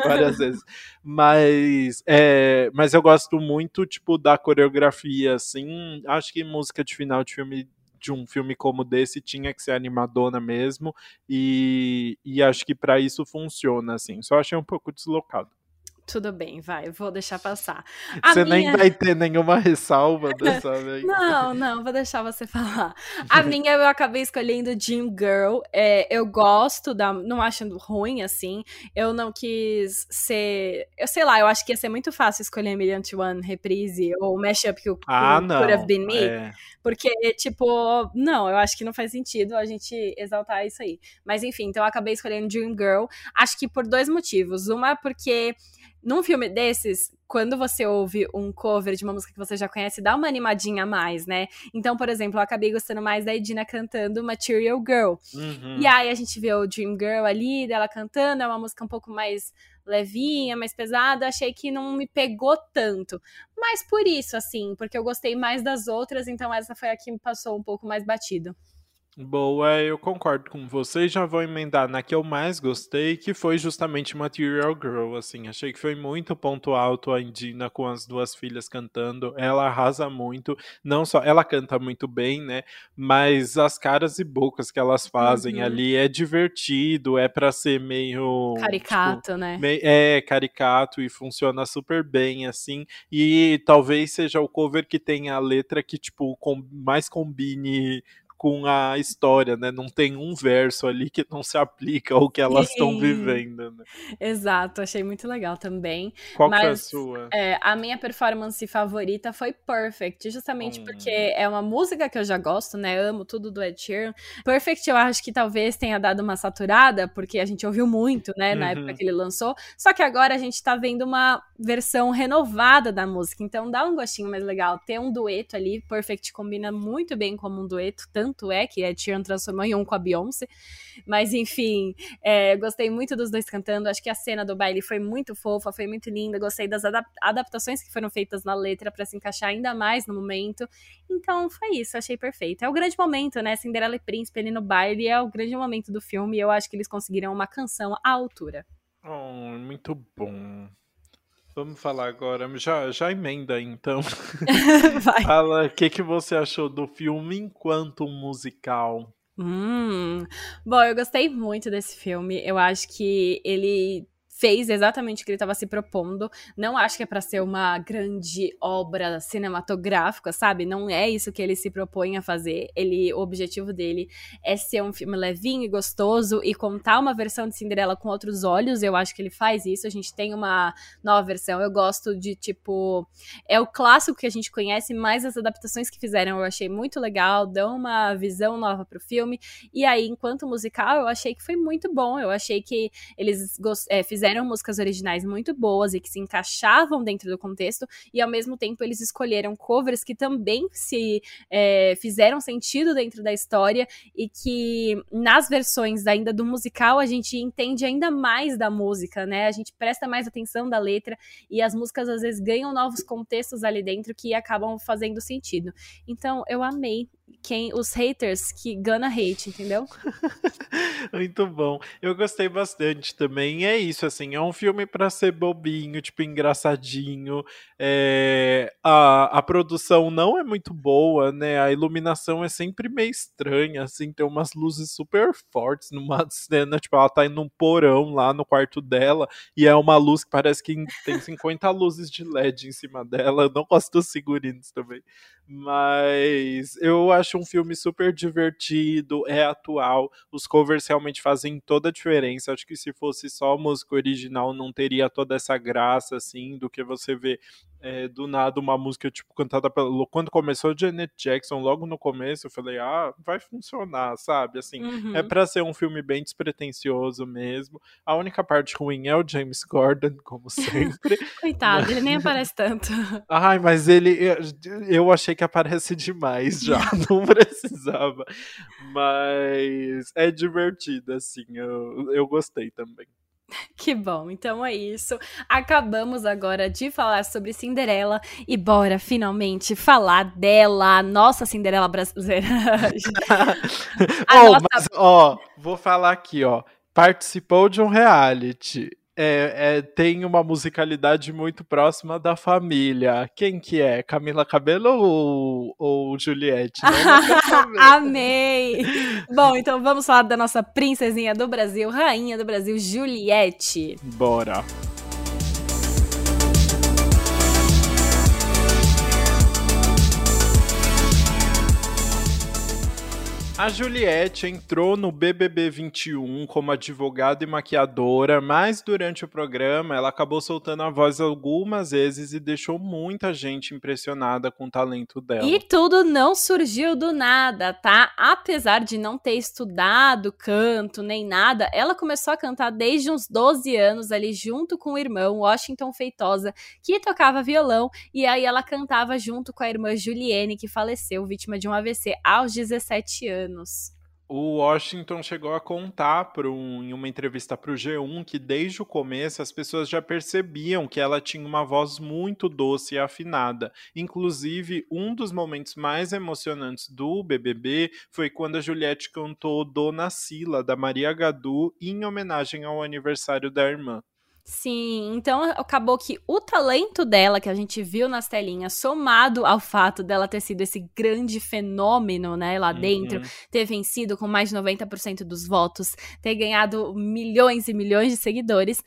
várias vezes. Mas mas, é, mas eu gosto muito, tipo, da coreografia, assim. Acho que música de final de filme de um filme como desse tinha que ser animadona mesmo e, e acho que para isso funciona assim. Só achei um pouco deslocado. Tudo bem, vai, vou deixar passar. A você minha... nem vai ter nenhuma ressalva dessa vez. não, não, vou deixar você falar. A minha eu acabei escolhendo Jim Girl. É, eu gosto da. Não acho ruim, assim. Eu não quis ser. Eu sei lá, eu acho que ia ser muito fácil escolher Million to One reprise ou Mashup que o ah, não. Could Have Been Me. É. Porque, tipo, não, eu acho que não faz sentido a gente exaltar isso aí. Mas enfim, então eu acabei escolhendo Dream Girl. Acho que por dois motivos. Uma, porque num filme desses, quando você ouve um cover de uma música que você já conhece, dá uma animadinha a mais, né? Então, por exemplo, eu acabei gostando mais da Edina cantando Material Girl. Uhum. E aí a gente vê o Dream Girl ali, dela cantando, é uma música um pouco mais levinha, mais pesada, achei que não me pegou tanto. Mas por isso, assim, porque eu gostei mais das outras, então essa foi a que me passou um pouco mais batido. Boa, eu concordo com vocês. Já vou emendar na que eu mais gostei, que foi justamente Material Girl. Assim, achei que foi muito ponto alto a Indina com as duas filhas cantando. Ela arrasa muito. Não só ela canta muito bem, né? Mas as caras e bocas que elas fazem uhum. ali é divertido, é para ser meio caricato, tipo, né? Meio, é caricato e funciona super bem assim. E talvez seja o cover que tenha a letra que tipo com, mais combine com a história, né? Não tem um verso ali que não se aplica ao que elas estão vivendo, né? Exato, achei muito legal também. Qual Mas, foi a sua? É, a minha performance favorita foi Perfect, justamente hum. porque é uma música que eu já gosto, né? Amo tudo do Ed Sheeran. Perfect eu acho que talvez tenha dado uma saturada, porque a gente ouviu muito, né? Na uhum. época que ele lançou. Só que agora a gente tá vendo uma versão renovada da música, então dá um gostinho mais legal. Ter um dueto ali, Perfect combina muito bem como um dueto, tanto tanto é que a Sheeran transformou em um com a Beyoncé. Mas enfim, é, gostei muito dos dois cantando. Acho que a cena do baile foi muito fofa, foi muito linda. Gostei das adap adaptações que foram feitas na letra para se encaixar ainda mais no momento. Então foi isso, achei perfeito. É o grande momento, né? Cinderela e Príncipe ali no baile é o grande momento do filme. E eu acho que eles conseguiram uma canção à altura. Oh, muito bom. Vamos falar agora, já, já emenda então. Vai. Fala o que, que você achou do filme enquanto musical. Hum. Bom, eu gostei muito desse filme. Eu acho que ele fez exatamente o que ele estava se propondo. Não acho que é para ser uma grande obra cinematográfica, sabe? Não é isso que ele se propõe a fazer. Ele, o objetivo dele é ser um filme levinho e gostoso e contar uma versão de Cinderela com outros olhos. Eu acho que ele faz isso. A gente tem uma nova versão. Eu gosto de tipo é o clássico que a gente conhece, mas as adaptações que fizeram eu achei muito legal, dão uma visão nova pro filme. E aí, enquanto musical, eu achei que foi muito bom. Eu achei que eles é, fizeram fizeram músicas originais muito boas e que se encaixavam dentro do contexto, e ao mesmo tempo eles escolheram covers que também se é, fizeram sentido dentro da história e que nas versões ainda do musical a gente entende ainda mais da música, né? A gente presta mais atenção da letra e as músicas às vezes ganham novos contextos ali dentro que acabam fazendo sentido. Então eu amei quem os haters que gonna hate, entendeu? Muito bom. Eu gostei bastante também. É isso, assim, é um filme para ser bobinho, tipo, engraçadinho. É... A, a produção não é muito boa, né? A iluminação é sempre meio estranha, assim, tem umas luzes super fortes numa cena, tipo, ela tá indo num porão lá no quarto dela, e é uma luz que parece que tem 50 luzes de LED em cima dela. Eu não gosto dos figurinos também. Mas eu acho um filme super divertido, é atual. Os covers realmente fazem toda a diferença. Acho que se fosse só música original, não teria toda essa graça, assim, do que você vê é, do nada uma música tipo cantada pelo quando começou Janet Jackson logo no começo eu falei ah vai funcionar sabe? Assim é uhum. é para ser um filme bem despretensioso mesmo. A única parte ruim é o James Gordon como sempre coitado mas... ele nem aparece tanto. Ai mas ele eu achei que aparece demais já não precisava. Mas é divertido assim eu, eu gostei também Que bom, então é isso. Acabamos agora de falar sobre Cinderela e bora finalmente falar dela, nossa Cinderela brasileira. oh, nossa... mas, ó, vou falar aqui, ó. Participou de um reality é, é, tem uma musicalidade muito próxima da família. Quem que é? Camila Cabelo ou, ou Juliette? Amei! Bom, então vamos falar da nossa princesinha do Brasil, rainha do Brasil, Juliette. Bora! A Juliette entrou no BBB 21 como advogada e maquiadora, mas durante o programa ela acabou soltando a voz algumas vezes e deixou muita gente impressionada com o talento dela. E tudo não surgiu do nada, tá? Apesar de não ter estudado canto nem nada, ela começou a cantar desde uns 12 anos ali junto com o irmão Washington Feitosa, que tocava violão, e aí ela cantava junto com a irmã Juliene, que faleceu vítima de um AVC aos 17 anos anos. O Washington chegou a contar em uma entrevista para o G1 que desde o começo as pessoas já percebiam que ela tinha uma voz muito doce e afinada. Inclusive, um dos momentos mais emocionantes do BBB foi quando a Juliette cantou Dona Sila, da Maria Gadu, em homenagem ao aniversário da irmã. Sim, então acabou que o talento dela, que a gente viu nas telinhas, somado ao fato dela ter sido esse grande fenômeno, né, lá uhum. dentro, ter vencido com mais de 90% dos votos, ter ganhado milhões e milhões de seguidores,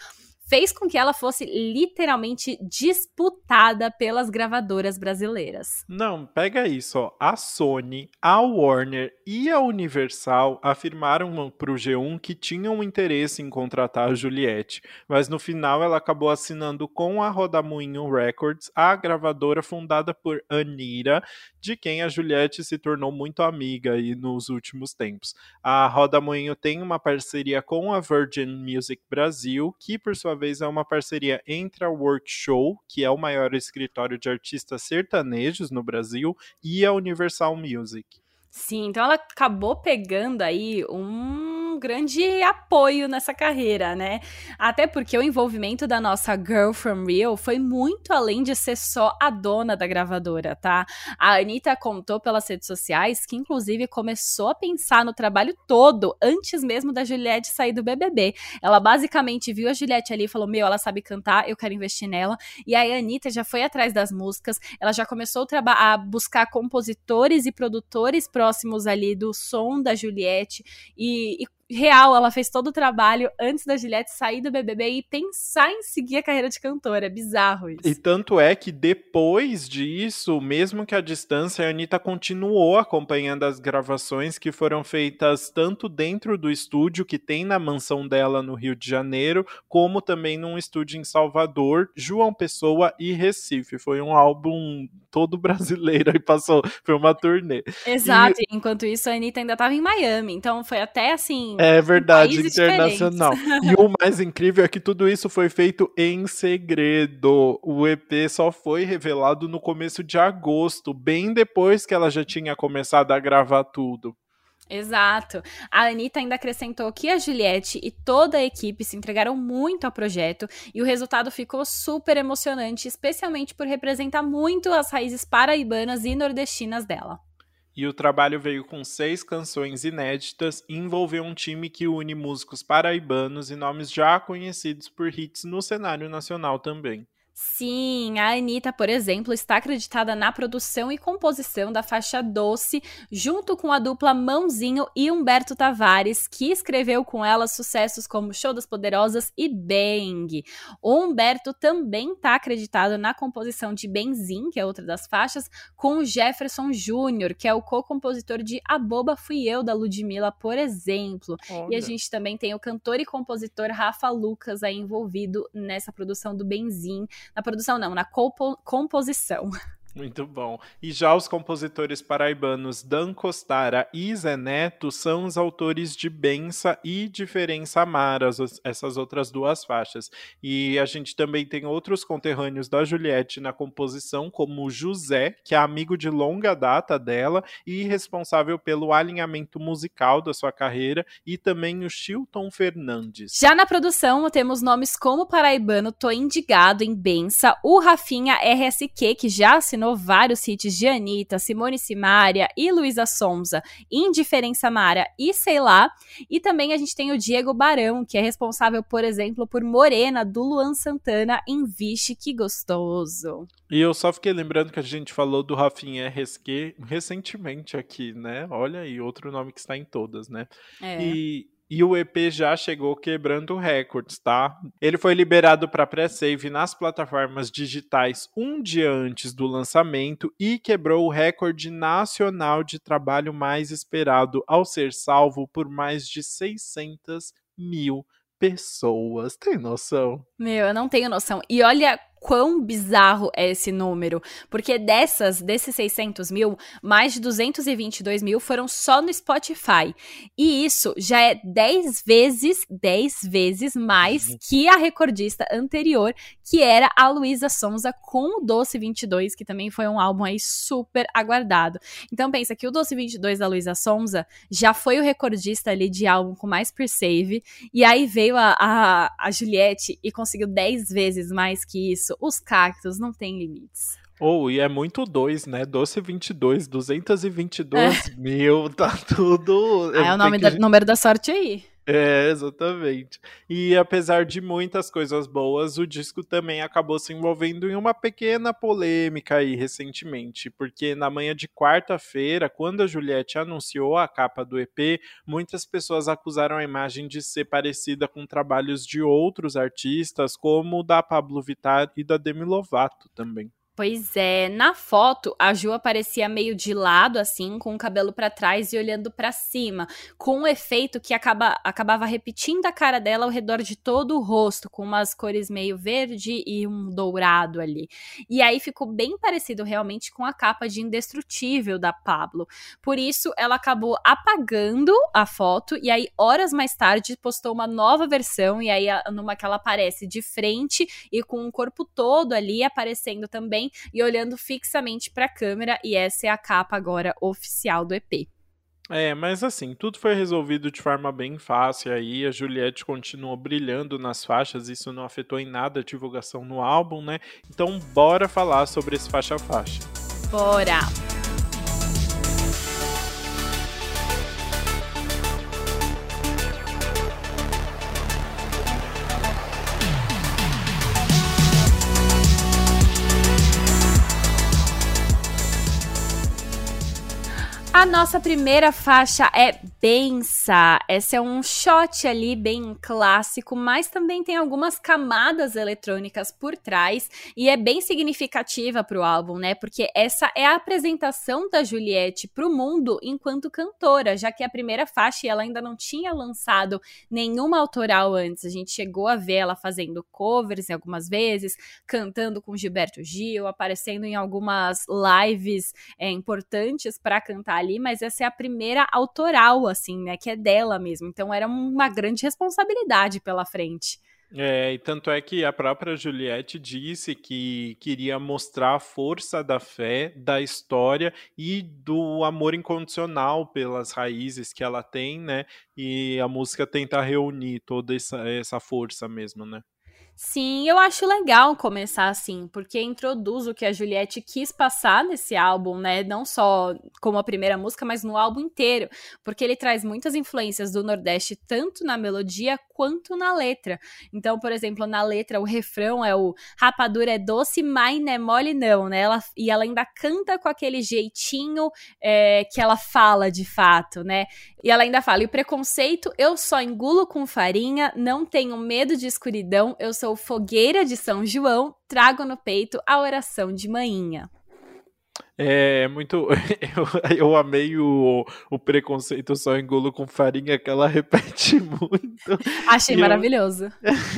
fez com que ela fosse literalmente disputada pelas gravadoras brasileiras. Não, pega isso, ó. A Sony, a Warner e a Universal afirmaram pro G1 que tinham interesse em contratar a Juliette, mas no final ela acabou assinando com a Rodamuinho Records, a gravadora fundada por Anira, de quem a Juliette se tornou muito amiga aí nos últimos tempos. A Rodamuinho tem uma parceria com a Virgin Music Brasil, que por sua vez é uma parceria entre a Workshow, que é o maior escritório de artistas sertanejos no Brasil, e a Universal Music. Sim, então ela acabou pegando aí um grande apoio nessa carreira, né? Até porque o envolvimento da nossa Girl From Real foi muito além de ser só a dona da gravadora, tá? A Anitta contou pelas redes sociais que, inclusive, começou a pensar no trabalho todo antes mesmo da Juliette sair do BBB. Ela basicamente viu a Juliette ali e falou: Meu, ela sabe cantar, eu quero investir nela. E aí a Anitta já foi atrás das músicas, ela já começou a buscar compositores e produtores próximos ali do som da Juliette e, e real, ela fez todo o trabalho antes da Juliette sair do BBB e pensar em seguir a carreira de cantora. É bizarro isso. E tanto é que depois disso, mesmo que a distância, a Anitta continuou acompanhando as gravações que foram feitas tanto dentro do estúdio que tem na mansão dela no Rio de Janeiro, como também num estúdio em Salvador, João Pessoa e Recife. Foi um álbum todo brasileiro e passou, foi uma turnê. Exato, e... enquanto isso a Anitta ainda estava em Miami, então foi até assim é verdade, internacional. E o mais incrível é que tudo isso foi feito em segredo. O EP só foi revelado no começo de agosto, bem depois que ela já tinha começado a gravar tudo. Exato. A Anitta ainda acrescentou que a Juliette e toda a equipe se entregaram muito ao projeto e o resultado ficou super emocionante, especialmente por representar muito as raízes paraibanas e nordestinas dela. E o trabalho veio com seis canções inéditas e envolveu um time que une músicos paraibanos e nomes já conhecidos por hits no cenário nacional também. Sim, a Anitta, por exemplo, está acreditada na produção e composição da faixa Doce, junto com a dupla Mãozinho e Humberto Tavares, que escreveu com ela sucessos como Show das Poderosas e Bang. O Humberto também está acreditado na composição de Benzim, que é outra das faixas, com o Jefferson Júnior, que é o co-compositor de A Boba Fui Eu, da Ludmilla, por exemplo. Olha. E a gente também tem o cantor e compositor Rafa Lucas aí envolvido nessa produção do Benzim na produção não, na compo composição. Muito bom. E já os compositores paraibanos Dan Costara e Zé Neto são os autores de Bença e Diferença Amara, essas outras duas faixas. E a gente também tem outros conterrâneos da Juliette na composição, como José, que é amigo de longa data dela e responsável pelo alinhamento musical da sua carreira, e também o Chilton Fernandes. Já na produção, temos nomes como paraibano Tô Indigado em Bença, o Rafinha RSQ, que já assinou vários hits de Anitta, Simone Simaria e Luísa Sonza, Indiferença Mara e Sei Lá. E também a gente tem o Diego Barão, que é responsável, por exemplo, por Morena, do Luan Santana, em Vixe Que Gostoso. E eu só fiquei lembrando que a gente falou do Rafinha RSQ recentemente aqui, né? Olha aí, outro nome que está em todas, né? É. E e o EP já chegou quebrando recordes, tá? Ele foi liberado para pré-save nas plataformas digitais um dia antes do lançamento e quebrou o recorde nacional de trabalho mais esperado ao ser salvo por mais de 600 mil pessoas. Tem noção? Meu, eu não tenho noção. E olha quão bizarro é esse número. Porque dessas, desses 600 mil, mais de 222 mil foram só no Spotify. E isso já é 10 vezes, 10 vezes mais uhum. que a recordista anterior, que era a Luísa Sonza com o Doce 22, que também foi um álbum aí super aguardado. Então pensa que o Doce 22 da Luísa Sonza já foi o recordista ali de álbum com mais per save, e aí veio a, a, a Juliette e conseguiu 10 vezes mais que isso os cactos não têm limites. Ou, oh, e é muito dois, né? Doce 22, 222 é. mil, tá tudo. Ah, é o nome do número da sorte aí. É, exatamente. E apesar de muitas coisas boas, o disco também acabou se envolvendo em uma pequena polêmica aí recentemente, porque na manhã de quarta-feira, quando a Juliette anunciou a capa do EP, muitas pessoas acusaram a imagem de ser parecida com trabalhos de outros artistas, como o da Pablo Vittar e da Demi Lovato também. Pois é, na foto a Ju aparecia meio de lado assim, com o cabelo para trás e olhando para cima, com um efeito que acaba, acabava repetindo a cara dela ao redor de todo o rosto, com umas cores meio verde e um dourado ali. E aí ficou bem parecido realmente com a capa de Indestrutível da Pablo. Por isso ela acabou apagando a foto e aí horas mais tarde postou uma nova versão e aí numa que ela aparece de frente e com o corpo todo ali aparecendo também também e olhando fixamente para a câmera, e essa é a capa agora oficial do EP. É, mas assim, tudo foi resolvido de forma bem fácil aí. A Juliette continuou brilhando nas faixas, isso não afetou em nada a divulgação no álbum, né? Então, bora falar sobre esse faixa a faixa. Bora! A nossa primeira faixa é Bença. Essa é um shot ali bem clássico, mas também tem algumas camadas eletrônicas por trás e é bem significativa para o álbum, né? Porque essa é a apresentação da Juliette para o mundo enquanto cantora, já que a primeira faixa ela ainda não tinha lançado nenhuma autoral antes. A gente chegou a ver ela fazendo covers algumas vezes, cantando com Gilberto Gil, aparecendo em algumas lives é, importantes para cantar ali ali, mas essa é a primeira autoral, assim, né? Que é dela mesmo. Então era uma grande responsabilidade pela frente. É, e tanto é que a própria Juliette disse que queria mostrar a força da fé, da história e do amor incondicional pelas raízes que ela tem, né? E a música tenta reunir toda essa, essa força mesmo, né? Sim, eu acho legal começar assim, porque introduz o que a Juliette quis passar nesse álbum, né? Não só como a primeira música, mas no álbum inteiro, porque ele traz muitas influências do Nordeste, tanto na melodia quanto na letra. Então, por exemplo, na letra, o refrão é o rapadura é doce, mas não é mole não, né? Ela, e ela ainda canta com aquele jeitinho é, que ela fala de fato, né? E ela ainda fala, e o preconceito eu só engulo com farinha, não tenho medo de escuridão, eu sou fogueira de São João, trago no peito a oração de manhinha. É muito. Eu, eu amei o, o preconceito só engulo com farinha que ela repete muito. Achei e maravilhoso.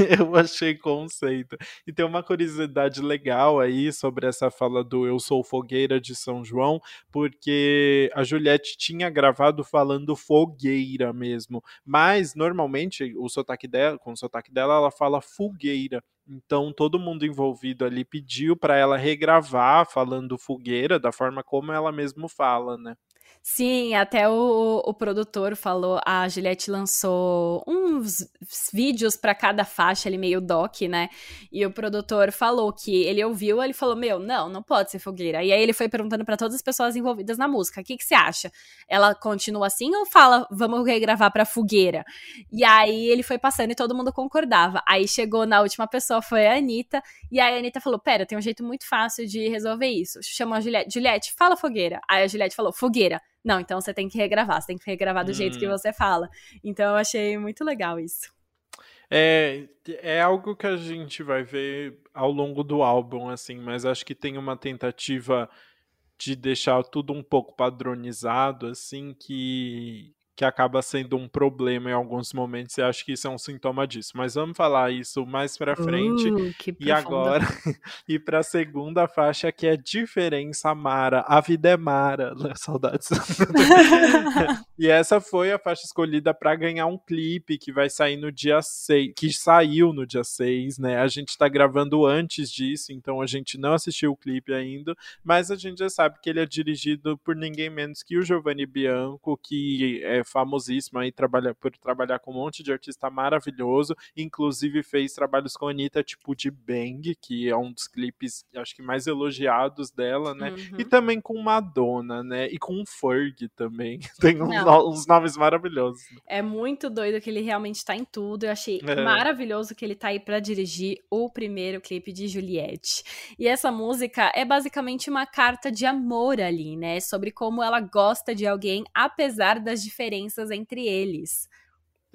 Eu, eu achei conceito. E tem uma curiosidade legal aí sobre essa fala do Eu Sou Fogueira de São João, porque a Juliette tinha gravado falando fogueira mesmo. Mas normalmente o sotaque dela, com o sotaque dela, ela fala fogueira. Então todo mundo envolvido ali pediu para ela regravar falando fogueira da forma como ela mesmo fala, né? Sim, até o, o produtor falou, a Juliette lançou uns vídeos para cada faixa ali, meio doc, né? E o produtor falou que ele ouviu, ele falou, meu, não, não pode ser fogueira. E aí ele foi perguntando para todas as pessoas envolvidas na música, o que, que você acha? Ela continua assim ou fala, vamos regravar pra fogueira? E aí ele foi passando e todo mundo concordava. Aí chegou na última pessoa, foi a Anitta, e aí a Anitta falou, pera, tem um jeito muito fácil de resolver isso. Chamou a Juliette, Juliette, fala fogueira. Aí a Juliette falou, fogueira Não, então você tem que regravar, você tem que regravar do hum. jeito que hum. você fala. Então eu achei muito legal isso. É, é algo que a gente vai ver ao longo do álbum, assim, mas acho que tem uma tentativa de deixar tudo um pouco padronizado, assim, que, que acaba sendo um problema em alguns momentos, e acho que isso é um sintoma disso. Mas vamos falar isso mais para frente. Uh, e agora, e para a segunda faixa, que é Diferença Mara. A vida é Mara. Saudades. e essa foi a faixa escolhida para ganhar um clipe que vai sair no dia 6, que saiu no dia 6, né? A gente está gravando antes disso, então a gente não assistiu o clipe ainda, mas a gente já sabe que ele é dirigido por ninguém menos que o Giovanni Bianco, que é famosíssimo aí trabalha, por trabalhar com um monte de artista maravilhoso, inclusive fez trabalhos com a Anitta, tipo de Bang, que é um dos clipes, acho que mais elogiados dela, né? Uhum. E também com Madonna, né? E com Ferg também. Tem uns, uns, nomes maravilhosos. É muito doido que ele realmente tá em tudo. Eu achei é. maravilhoso que ele tá aí para dirigir o primeiro clipe de Juliette. E essa música é basicamente uma carta de amor ali, né? Sobre como ela gosta de alguém, apesar das diferenças diferenças entre eles.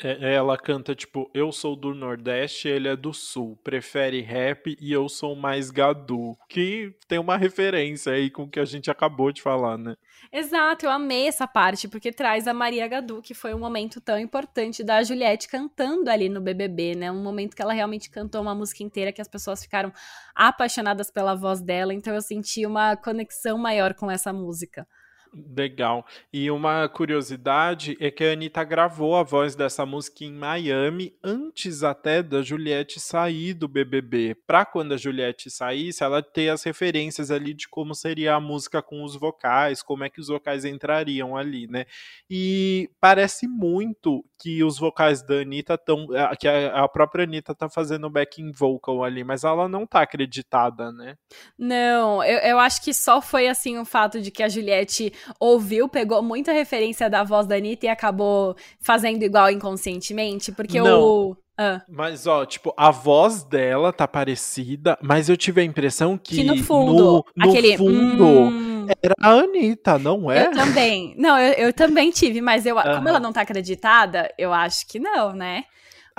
É, ela canta tipo, eu sou do Nordeste, ele é do Sul, prefere rap e eu sou mais gadu, que tem uma referência aí com o que a gente acabou de falar, né? Exato, eu amei essa parte, porque traz a Maria Gadu, que foi um momento tão importante da Juliette cantando ali no BBB, né? Um momento que ela realmente cantou uma música inteira, que as pessoas ficaram apaixonadas pela voz dela, então eu senti uma conexão maior com essa música. Legal. E uma curiosidade é que a Anitta gravou a voz dessa música em Miami antes até da Juliette sair do BBB. Pra quando a Juliette saísse, ela ter as referências ali de como seria a música com os vocais, como é que os vocais entrariam ali, né? E parece muito que os vocais da Anitta estão. que a, própria Anitta tá fazendo backing vocal ali, mas ela não tá acreditada, né? Não, eu, eu acho que só foi assim o fato de que a Juliette ouviu, pegou muita referência da voz da Anitta e acabou fazendo igual inconscientemente, porque Não. o. Ah. Mas, ó, tipo, a voz dela tá parecida, mas eu tive a impressão que, que no fundo, no, no aquele, fundo hum... era a Anitta, não é? Eu também. Não, eu, eu também tive, mas eu, como ela não tá acreditada, eu acho que não, né?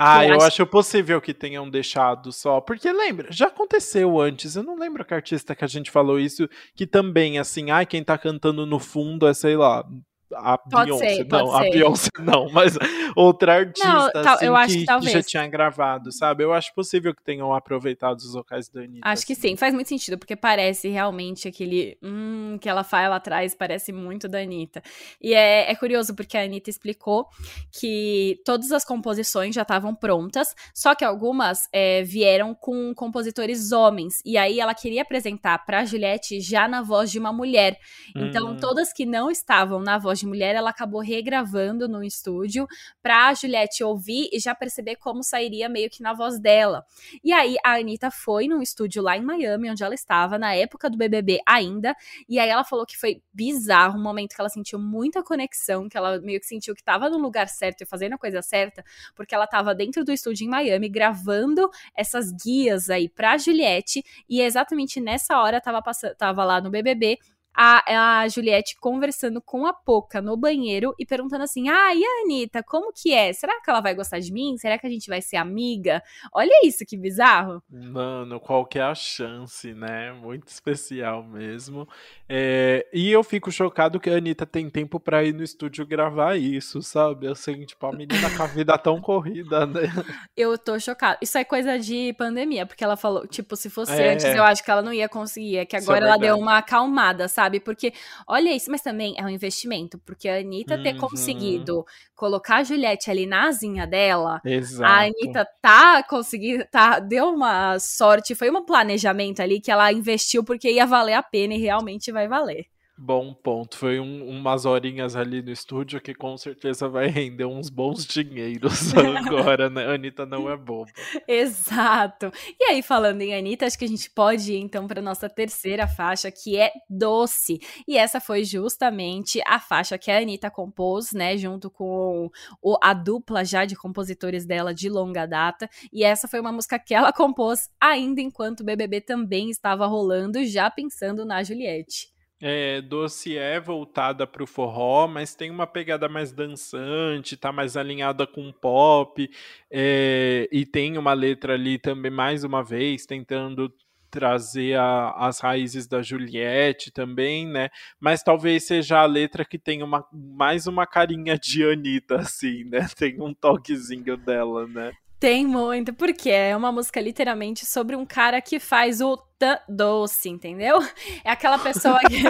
Ah, eu, eu acho... acho... possível que tenham deixado só. Porque lembra, já aconteceu antes. Eu não lembro que artista que a gente falou isso, que também, assim, ai, ah, quem tá cantando no fundo é, sei lá, a pode Beyoncé, ser, não, a Beyoncé não, mas outra artista não, assim, eu acho que, que, que, já tinha gravado, sabe? Eu acho possível que tenham aproveitado os vocais da Anitta. Acho que assim. sim, faz muito sentido, porque parece realmente aquele hum, que ela faz lá atrás, parece muito da Anitta. E é, é curioso, porque a Anitta explicou que todas as composições já estavam prontas, só que algumas é, vieram com compositores homens, e aí ela queria apresentar pra Juliette já na voz de uma mulher. Então, hum. todas que não estavam na voz de mulher, ela acabou regravando no estúdio pra Juliette ouvir e já perceber como sairia meio que na voz dela. E aí a Anitta foi num estúdio lá em Miami, onde ela estava, na época do BBB ainda, e aí ela falou que foi bizarro, um momento que ela sentiu muita conexão, que ela meio que sentiu que estava no lugar certo e fazendo a coisa certa, porque ela estava dentro do estúdio em Miami gravando essas guias aí pra Juliette, e exatamente nessa hora tava, passando, tava lá no BBB a, a Juliette conversando com a Poca no banheiro e perguntando assim: Ah, e a Anitta, como que é? Será que ela vai gostar de mim? Será que a gente vai ser amiga? Olha isso, que bizarro. Mano, qual que é a chance, né? Muito especial mesmo. É, e eu fico chocado que a Anitta tem tempo pra ir no estúdio gravar isso, sabe? Assim, tipo, a menina com a vida tão corrida, né? Eu tô chocada. Isso é coisa de pandemia, porque ela falou, tipo, se fosse é. antes, eu acho que ela não ia conseguir. É que é agora é ela deu uma acalmada, sabe? Sabe? Porque, olha isso, mas também é um investimento, porque a Anitta uhum. ter conseguido colocar a Juliette ali na asinha dela, Exato. a Anitta tá conseguindo, tá, deu uma sorte, foi um planejamento ali que ela investiu porque ia valer a pena e realmente vai valer. Bom ponto. Foi um, umas horinhas ali no estúdio que com certeza vai render uns bons dinheiros agora, né? A Anitta não é boba. Exato. E aí, falando em Anitta, acho que a gente pode ir então para nossa terceira faixa, que é Doce. E essa foi justamente a faixa que a Anitta compôs, né? Junto com o, a dupla já de compositores dela de longa data. E essa foi uma música que ela compôs ainda enquanto o BBB também estava rolando, já pensando na Juliette. É, Doce é voltada para o forró, mas tem uma pegada mais dançante, tá mais alinhada com pop, é, e tem uma letra ali também, mais uma vez, tentando trazer a, as raízes da Juliette também, né? Mas talvez seja a letra que tem uma, mais uma carinha de Anitta, assim, né? Tem um toquezinho dela, né? Tem muito, porque é uma música literalmente sobre um cara que faz o doce, entendeu? É aquela pessoa que.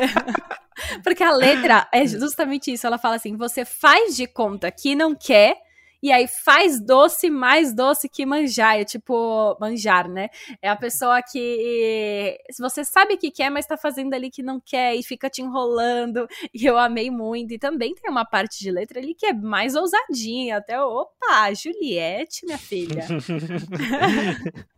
porque a letra é justamente isso. Ela fala assim: você faz de conta que não quer e aí faz doce mais doce que manjar, é tipo manjar, né? É a pessoa que você sabe que quer, mas tá fazendo ali que não quer e fica te enrolando. E eu amei muito. E também tem uma parte de letra ali que é mais ousadinha, até opa, Juliette, minha filha.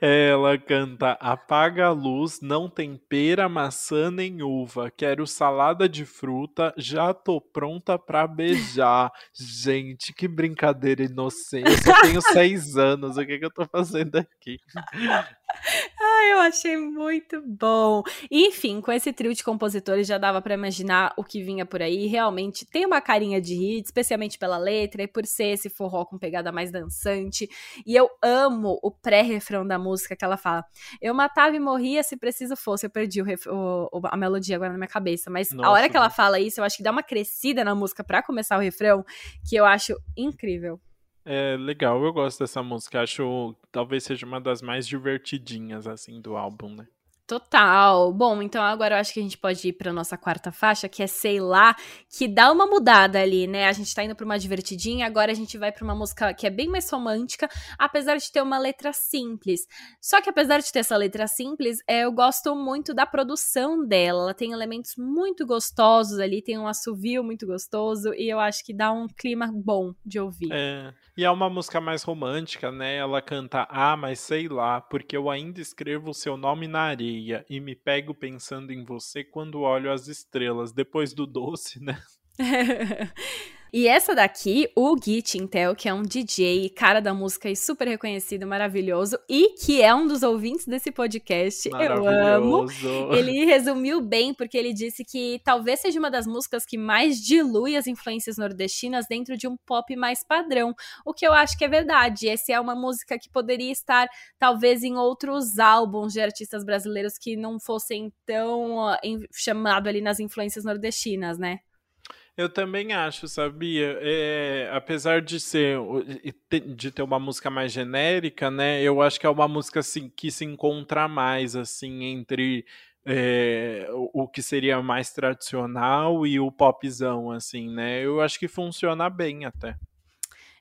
Ela canta: Apaga a luz, não tem pera, maçã nem uva. Quero salada de fruta, já tô pronta pra beijar. Gente, que brincadeira inocente. Eu só tenho seis anos, o que, que eu tô fazendo aqui? Ah, eu achei muito bom. Enfim, com esse trio de compositores já dava para imaginar o que vinha por aí. Realmente tem uma carinha de hit, especialmente pela letra e por ser esse forró com pegada mais dançante. E eu amo o pré-refrão da música que ela fala: Eu matava e morria se preciso fosse. Eu perdi o, o a melodia agora na minha cabeça, mas Nossa, a hora que ela fala isso, eu acho que dá uma crescida na música para começar o refrão que eu acho incrível. É legal, eu gosto dessa música. Acho talvez seja uma das mais divertidinhas assim do álbum, né? Total. Bom, então agora eu acho que a gente pode ir para nossa quarta faixa, que é Sei lá, que dá uma mudada ali, né? A gente tá indo para uma divertidinha, agora a gente vai para uma música que é bem mais romântica, apesar de ter uma letra simples. Só que apesar de ter essa letra simples, é, eu gosto muito da produção dela. Ela tem elementos muito gostosos ali, tem um assovio muito gostoso e eu acho que dá um clima bom de ouvir. É. E é uma música mais romântica, né? Ela canta Ah, mas sei lá, porque eu ainda escrevo o seu nome na areia e me pego pensando em você quando olho as estrelas, depois do doce, né? E essa daqui, o Gui Tintel, que é um DJ, cara da música e super reconhecido, maravilhoso, e que é um dos ouvintes desse podcast, eu amo. Ele resumiu bem, porque ele disse que talvez seja uma das músicas que mais dilui as influências nordestinas dentro de um pop mais padrão, o que eu acho que é verdade. Essa é uma música que poderia estar, talvez, em outros álbuns de artistas brasileiros que não fossem tão uh, chamado ali nas influências nordestinas, né? Eu também acho, sabia? É, apesar de ser de ter uma música mais genérica, né? Eu acho que é uma música assim, que se encontra mais assim entre é, o que seria mais tradicional e o popzão, assim, né? Eu acho que funciona bem até.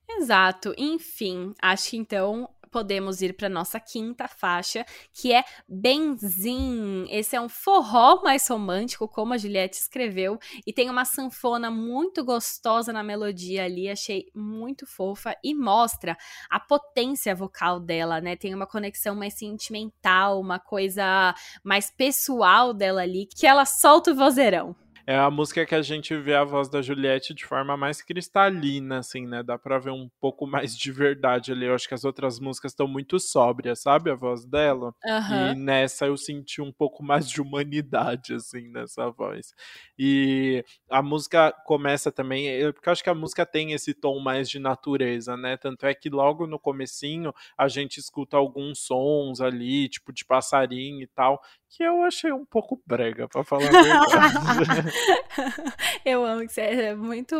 Exato. Enfim, acho que então podemos ir para nossa quinta faixa, que é Benzin. Esse é um forró mais romântico, como a Juliette escreveu, e tem uma sanfona muito gostosa na melodia ali, achei muito fofa e mostra a potência vocal dela, né? Tem uma conexão mais sentimental, uma coisa mais pessoal dela ali, que ela solta o vozeirão é a música que a gente vê a voz da Juliette de forma mais cristalina, assim, né? Dá pra ver um pouco mais de verdade ali. Eu acho que as outras músicas estão muito sóbrias, sabe? A voz dela. Uhum. E nessa eu senti um pouco mais de humanidade, assim, nessa voz. E a música começa também, porque eu acho que a música tem esse tom mais de natureza, né? Tanto é que logo no comecinho a gente escuta alguns sons ali, tipo de passarinho e tal, que eu achei um pouco brega, para falar a verdade. eu amo que você é muito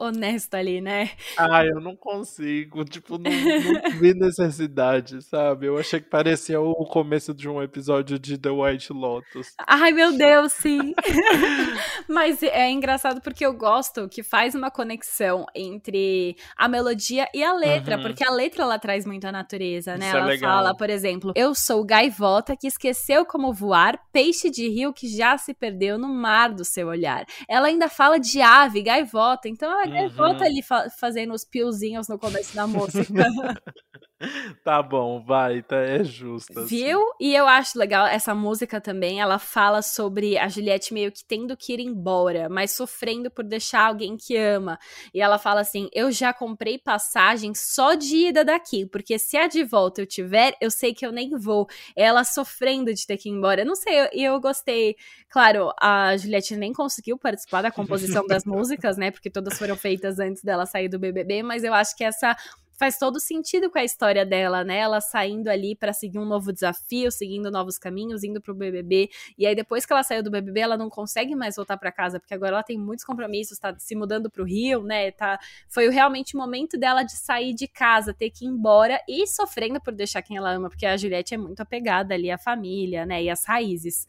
honesto ali, né? Ah, eu não consigo, tipo, não, não vi necessidade, sabe? Eu achei que parecia o começo de um episódio de The White Lotus. Ai, meu Deus, sim. Mas é engraçado porque eu gosto que faz uma conexão entre a melodia e a letra, uhum. porque a letra ela traz muito a natureza, né? Isso é ela é fala, por exemplo, eu sou gaivota que esqueceu como voar voar, peixe de rio que já se perdeu no mar do seu olhar. Ela ainda fala de ave, gaivota, então a uhum. gaivota ali fa fazendo os piozinhos no começo da música. Tá bom, vai, tá, é justo. Assim. Viu? E eu acho legal essa música também. Ela fala sobre a Juliette meio que tendo que ir embora, mas sofrendo por deixar alguém que ama. E ela fala assim: Eu já comprei passagem só de ida daqui, porque se a de volta eu tiver, eu sei que eu nem vou. Ela sofrendo de ter que ir embora. Eu não sei, e eu, eu gostei. Claro, a Juliette nem conseguiu participar da composição das músicas, né? Porque todas foram feitas antes dela sair do BBB, mas eu acho que essa faz todo sentido com a história dela, né? Ela saindo ali para seguir um novo desafio, seguindo novos caminhos, indo pro BBB. E aí depois que ela saiu do BBB, ela não consegue mais voltar para casa, porque agora ela tem muitos compromissos, tá se mudando pro Rio, né? Tá foi realmente o momento dela de sair de casa, ter que ir embora e sofrendo por deixar quem ela ama, porque a Juliette é muito apegada ali à família, né? E às raízes.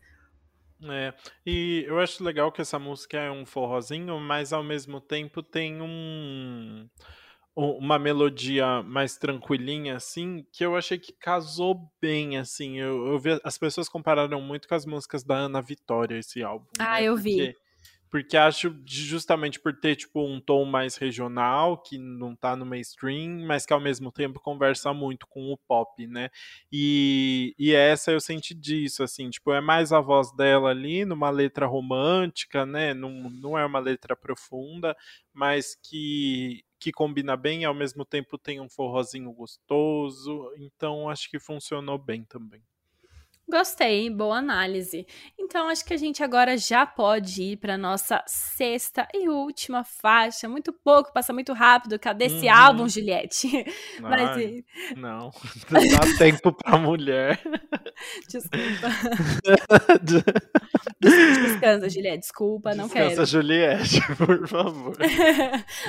É, e eu acho legal que essa música é um forrozinho, mas ao mesmo tempo tem um uma melodia mais tranquilinha, assim, que eu achei que casou bem, assim. Eu, eu vi, as pessoas compararam muito com as músicas da Ana Vitória, esse álbum. Ah, né? eu porque, vi. Porque acho, justamente por ter, tipo, um tom mais regional, que não tá no mainstream, mas que ao mesmo tempo conversa muito com o pop, né? E, e essa eu senti disso, assim, tipo, é mais a voz dela ali, numa letra romântica, né? Não, não é uma letra profunda, mas que que combina bem e ao mesmo tempo tem um forrozinho gostoso. Então acho que funcionou bem também. Gostei, boa análise. Então acho que a gente agora já pode ir para nossa sexta e última faixa. Muito pouco, passa muito rápido. Cadê esse uhum. álbum, Juliette? Mas Ai, não, não dá tempo para mulher. Desculpa. Descansa, Juliette. Desculpa, não Descansa, quero. Juliette, por favor.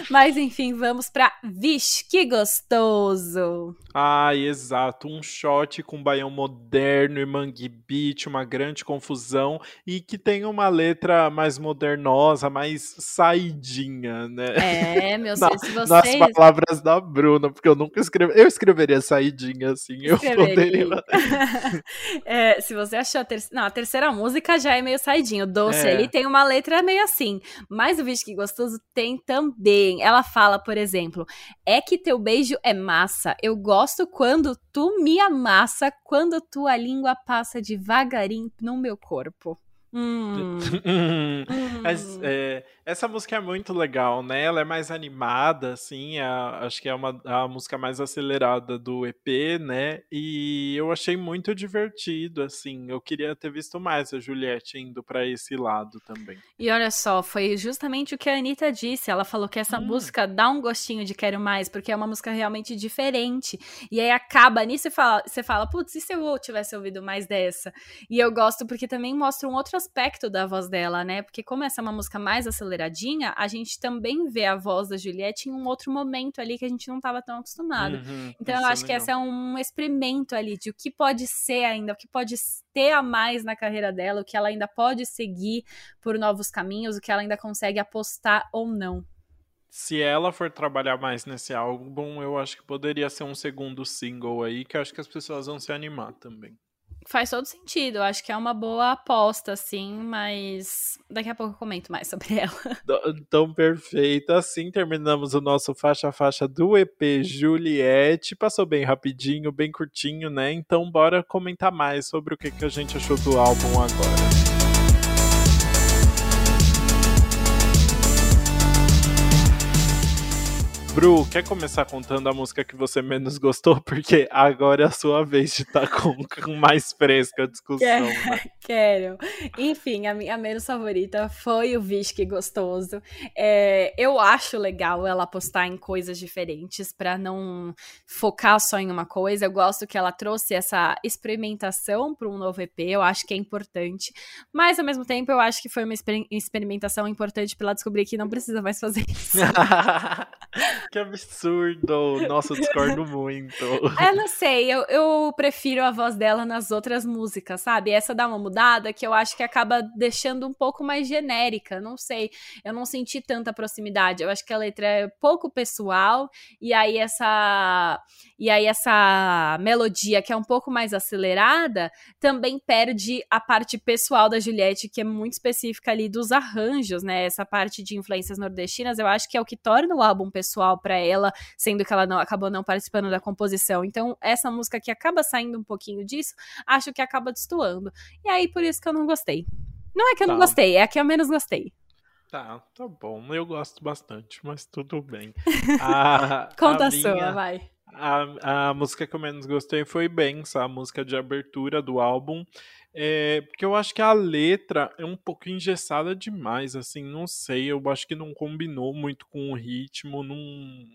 Mas enfim, vamos para Vixe, que gostoso. Ai, exato. Um shot com baião moderno e Beat, uma grande confusão, e que tem uma letra mais modernosa, mais saidinha, né? É, meu Na, se vocês... Nas palavras da Bruna, porque eu nunca escrevi. Eu escreveria saidinha assim, eu poderia. é, se você achou a terceira. Não, a terceira música já é meio saidinho. Doce é. ali tem uma letra meio assim. Mas o vídeo que gostoso tem também. Ela fala, por exemplo, é que teu beijo é massa. Eu gosto quando tu me amassa, quando tua língua passa devagarinho no meu corpo. Hum. hum. Mas, é, essa música é muito legal, né? Ela é mais animada, assim, é, acho que é uma, a música mais acelerada do EP, né? E eu achei muito divertido, assim. Eu queria ter visto mais a Juliette indo para esse lado também. E olha só, foi justamente o que a Anitta disse. Ela falou que essa hum. música dá um gostinho de quero mais, porque é uma música realmente diferente. E aí acaba nisso e fala, você fala, putz, e se eu tivesse ouvido mais dessa? E eu gosto porque também mostra um outro aspecto da voz dela, né? Porque como essa é uma música mais aceleradinha, a gente também vê a voz da Juliette em um outro momento ali que a gente não estava tão acostumado. Uhum, então eu acho é que esse é um experimento ali de o que pode ser ainda, o que pode ter a mais na carreira dela, o que ela ainda pode seguir por novos caminhos, o que ela ainda consegue apostar ou não. Se ela for trabalhar mais nesse álbum, eu acho que poderia ser um segundo single aí, que eu acho que as pessoas vão se animar também faz todo sentido. Eu acho que é uma boa aposta, assim, mas daqui a pouco eu comento mais sobre ela. Então, perfeito. Assim terminamos o nosso faixa-faixa do EP Juliette. Passou bem rapidinho, bem curtinho, né? Então, bora comentar mais sobre o que, que a gente achou do álbum agora. Bru, quer começar contando a música que você menos gostou? Porque agora é a sua vez de estar tá com, com mais fresca a discussão. Quero. Né? quero. Enfim, a minha menos favorita foi o Visque Gostoso. É, eu acho legal ela apostar em coisas diferentes para não focar só em uma coisa. Eu gosto que ela trouxe essa experimentação para um novo EP. Eu acho que é importante. Mas, ao mesmo tempo, eu acho que foi uma experimentação importante para ela descobrir que não precisa mais fazer isso. Que absurdo! Nossa, eu discordo muito. Eu não sei, eu, eu prefiro a voz dela nas outras músicas, sabe? Essa dá uma mudada que eu acho que acaba deixando um pouco mais genérica, não sei. Eu não senti tanta proximidade. Eu acho que a letra é pouco pessoal, e aí essa E aí essa melodia que é um pouco mais acelerada também perde a parte pessoal da Juliette, que é muito específica ali dos arranjos, né? Essa parte de influências nordestinas, eu acho que é o que torna o álbum pessoal para ela, sendo que ela não acabou não participando da composição. Então, essa música que acaba saindo um pouquinho disso, acho que acaba destoando. E aí por isso que eu não gostei. Não é que eu tá. não gostei, é a que eu menos gostei. Tá, tá bom. Eu gosto bastante, mas tudo bem. A, Conta a, a minha, sua, vai. A, a música que eu menos gostei foi Benz, a música de abertura do álbum. É, porque eu acho que a letra é um pouco engessada demais, assim, não sei, eu acho que não combinou muito com o ritmo, não,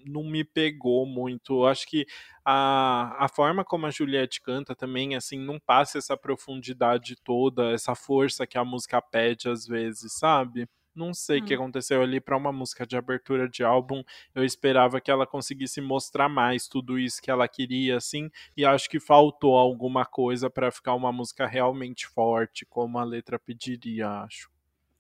não me pegou muito. Eu acho que a, a forma como a Juliette canta também, assim, não passa essa profundidade toda, essa força que a música pede às vezes, sabe? Não sei o hum. que aconteceu ali para uma música de abertura de álbum. Eu esperava que ela conseguisse mostrar mais tudo isso que ela queria, assim, e acho que faltou alguma coisa para ficar uma música realmente forte, como a letra pediria, acho.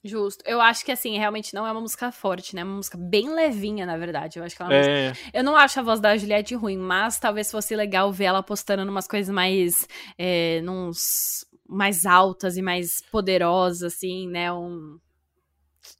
Justo. Eu acho que, assim, realmente não é uma música forte, né? É uma música bem levinha, na verdade. Eu acho que ela é, música... Eu não acho a voz da Juliette ruim, mas talvez fosse legal ver ela postando umas coisas mais. É, nos mais altas e mais poderosas, assim, né? Um,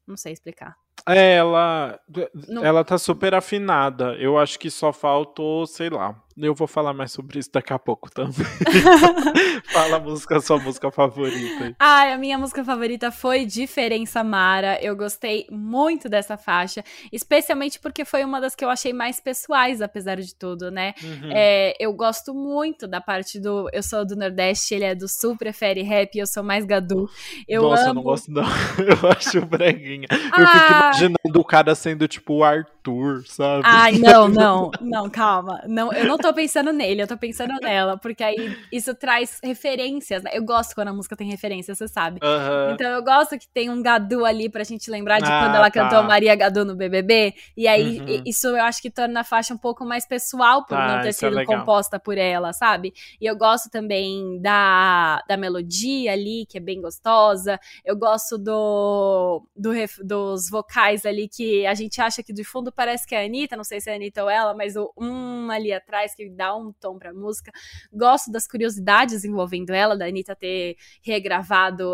não sei explicar. É, ela, não. ela tá super afinada. Eu acho que só faltou, sei lá, eu vou falar mais sobre isso daqui a pouco também. Fala a música, sua música favorita. Ai, a minha música favorita foi Diferença Mara. Eu gostei muito dessa faixa, especialmente porque foi uma das que eu achei mais pessoais, apesar de tudo, né? Uhum. É, eu gosto muito da parte do. Eu sou do Nordeste, ele é do Sul, prefere rap, eu sou mais Gadu. Eu Nossa, amo... eu não gosto, não. Eu acho breguinha. Ah. Eu fico ah! imaginando o cara sendo tipo o Arthur, sabe? Ai, não, não, não, calma. Não, eu não tô pensando nele, eu tô pensando nela, porque aí isso traz referências, né? Eu gosto quando a música tem referência, você sabe. Uhum. Então eu gosto que tem um Gadu ali pra gente lembrar de ah, quando ela tá. cantou Maria Gadu no BBB. E aí uhum. isso eu acho que torna a faixa um pouco mais pessoal por tá, não ter é sido é composta por ela, sabe? E eu gosto também da, da melodia ali, que é bem gostosa. Eu gosto do, do dos vocais ali que a gente acha que de fundo parece que é a Anitta, não sei se é a Anitta ou ela, mas o um ali atrás que dá um tom pra música. Gosto das curiosidades envolvendo ela, da Anitta ter regravado,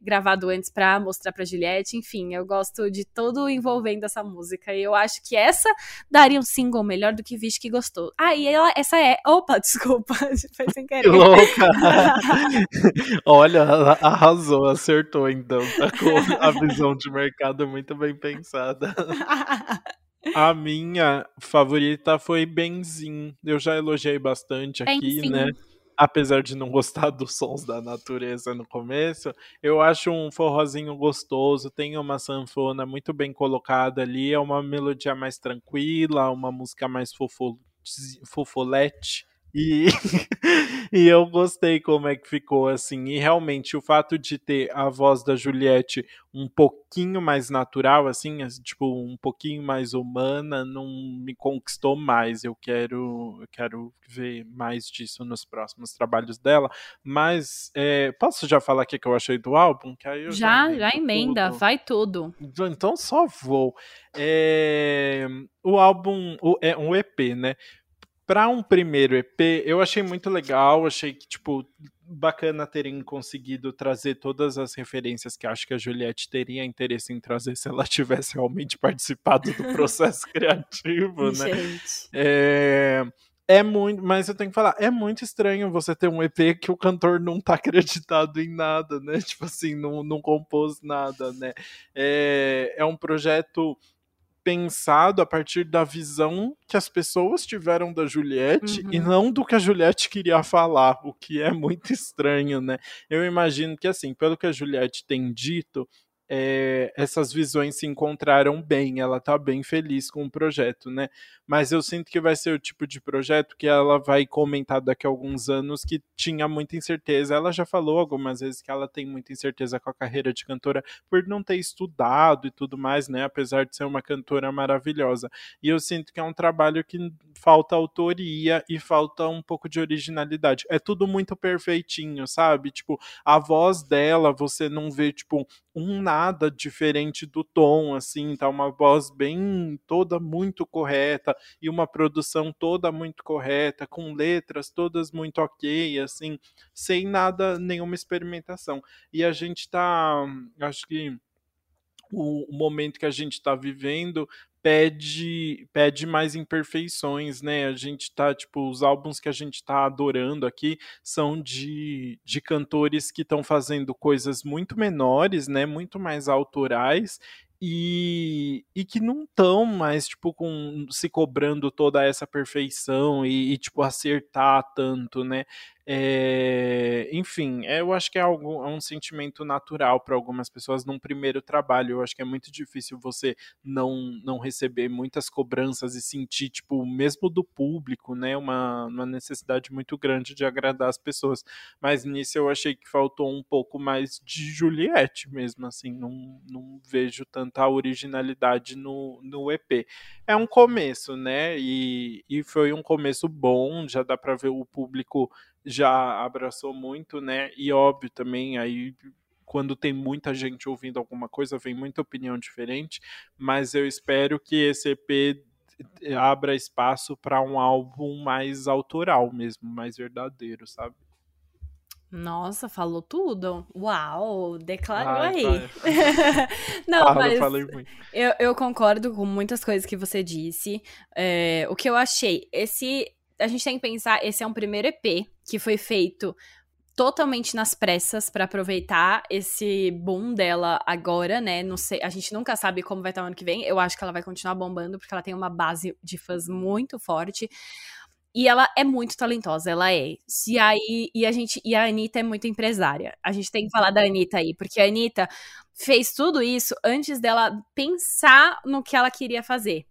gravado antes pra mostrar pra Juliette. Enfim, eu gosto de todo envolvendo essa música. E eu acho que essa daria um single melhor do que Vixe que gostou. Ah, e ela, essa é. Opa, desculpa, foi sem querer. Que louca! Olha, arrasou, acertou então. Tá com a visão de mercado muito bem pensada. A minha favorita foi Benzin. Eu já elogiei bastante aqui, Benzin. né? Apesar de não gostar dos sons da natureza no começo, eu acho um forrozinho gostoso, tem uma sanfona muito bem colocada ali, é uma melodia mais tranquila, uma música mais fofo, fofolete. E, e eu gostei como é que ficou assim. E realmente o fato de ter a voz da Juliette um pouquinho mais natural, assim, tipo, um pouquinho mais humana, não me conquistou mais. Eu quero, eu quero ver mais disso nos próximos trabalhos dela. Mas é, posso já falar o que eu achei do álbum? Que aí já, já, já emenda, tudo. vai tudo. Então só vou. É, o álbum o, é um EP, né? Para um primeiro EP, eu achei muito legal, achei que, tipo, bacana terem conseguido trazer todas as referências que acho que a Juliette teria interesse em trazer se ela tivesse realmente participado do processo criativo, né? Gente. É, é muito, mas eu tenho que falar, é muito estranho você ter um EP que o cantor não tá acreditado em nada, né? Tipo assim, não, não compôs nada, né? É, é um projeto pensado a partir da visão que as pessoas tiveram da Juliette uhum. e não do que a Juliette queria falar, o que é muito estranho, né? Eu imagino que, assim, pelo que a Juliette tem dito, é, essas visões se encontraram bem, ela tá bem feliz com o projeto, né? Mas eu sinto que vai ser o tipo de projeto que ela vai comentar daqui a alguns anos que tinha muita incerteza. Ela já falou algumas vezes que ela tem muita incerteza com a carreira de cantora por não ter estudado e tudo mais, né? Apesar de ser uma cantora maravilhosa. E eu sinto que é um trabalho que falta autoria e falta um pouco de originalidade. É tudo muito perfeitinho, sabe? Tipo, a voz dela, você não vê, tipo, um nada diferente do tom, assim, tá uma voz bem toda muito correta e uma produção toda muito correta, com letras todas muito ok, assim, sem nada, nenhuma experimentação. E a gente tá, acho que o, o momento que a gente está vivendo pede pede mais imperfeições, né? A gente tá, tipo, os álbuns que a gente tá adorando aqui são de, de cantores que estão fazendo coisas muito menores, né? Muito mais autorais e, e que não estão mais, tipo, com, se cobrando toda essa perfeição e, e tipo, acertar tanto, né? É, enfim, é, eu acho que é, algo, é um sentimento natural para algumas pessoas num primeiro trabalho. Eu acho que é muito difícil você não, não receber muitas cobranças e sentir, tipo, mesmo do público, né? Uma, uma necessidade muito grande de agradar as pessoas. Mas nisso eu achei que faltou um pouco mais de Juliette mesmo, assim. Não, não vejo tanta originalidade no, no EP. É um começo, né? E, e foi um começo bom, já dá para ver o público já abraçou muito, né? E óbvio também aí quando tem muita gente ouvindo alguma coisa, vem muita opinião diferente, mas eu espero que esse EP abra espaço para um álbum mais autoral mesmo, mais verdadeiro, sabe? Nossa, falou tudo. Uau, declarou Ai, aí. Não, Fala, mas eu, eu, concordo com muitas coisas que você disse. É, o que eu achei, esse a gente tem que pensar, esse é um primeiro EP que foi feito totalmente nas pressas para aproveitar esse boom dela agora, né? Não sei, a gente nunca sabe como vai estar o ano que vem. Eu acho que ela vai continuar bombando porque ela tem uma base de fãs muito forte. E ela é muito talentosa, ela é. E aí, e a gente, e a Anitta é muito empresária. A gente tem que falar da Anitta aí, porque a Anitta fez tudo isso antes dela pensar no que ela queria fazer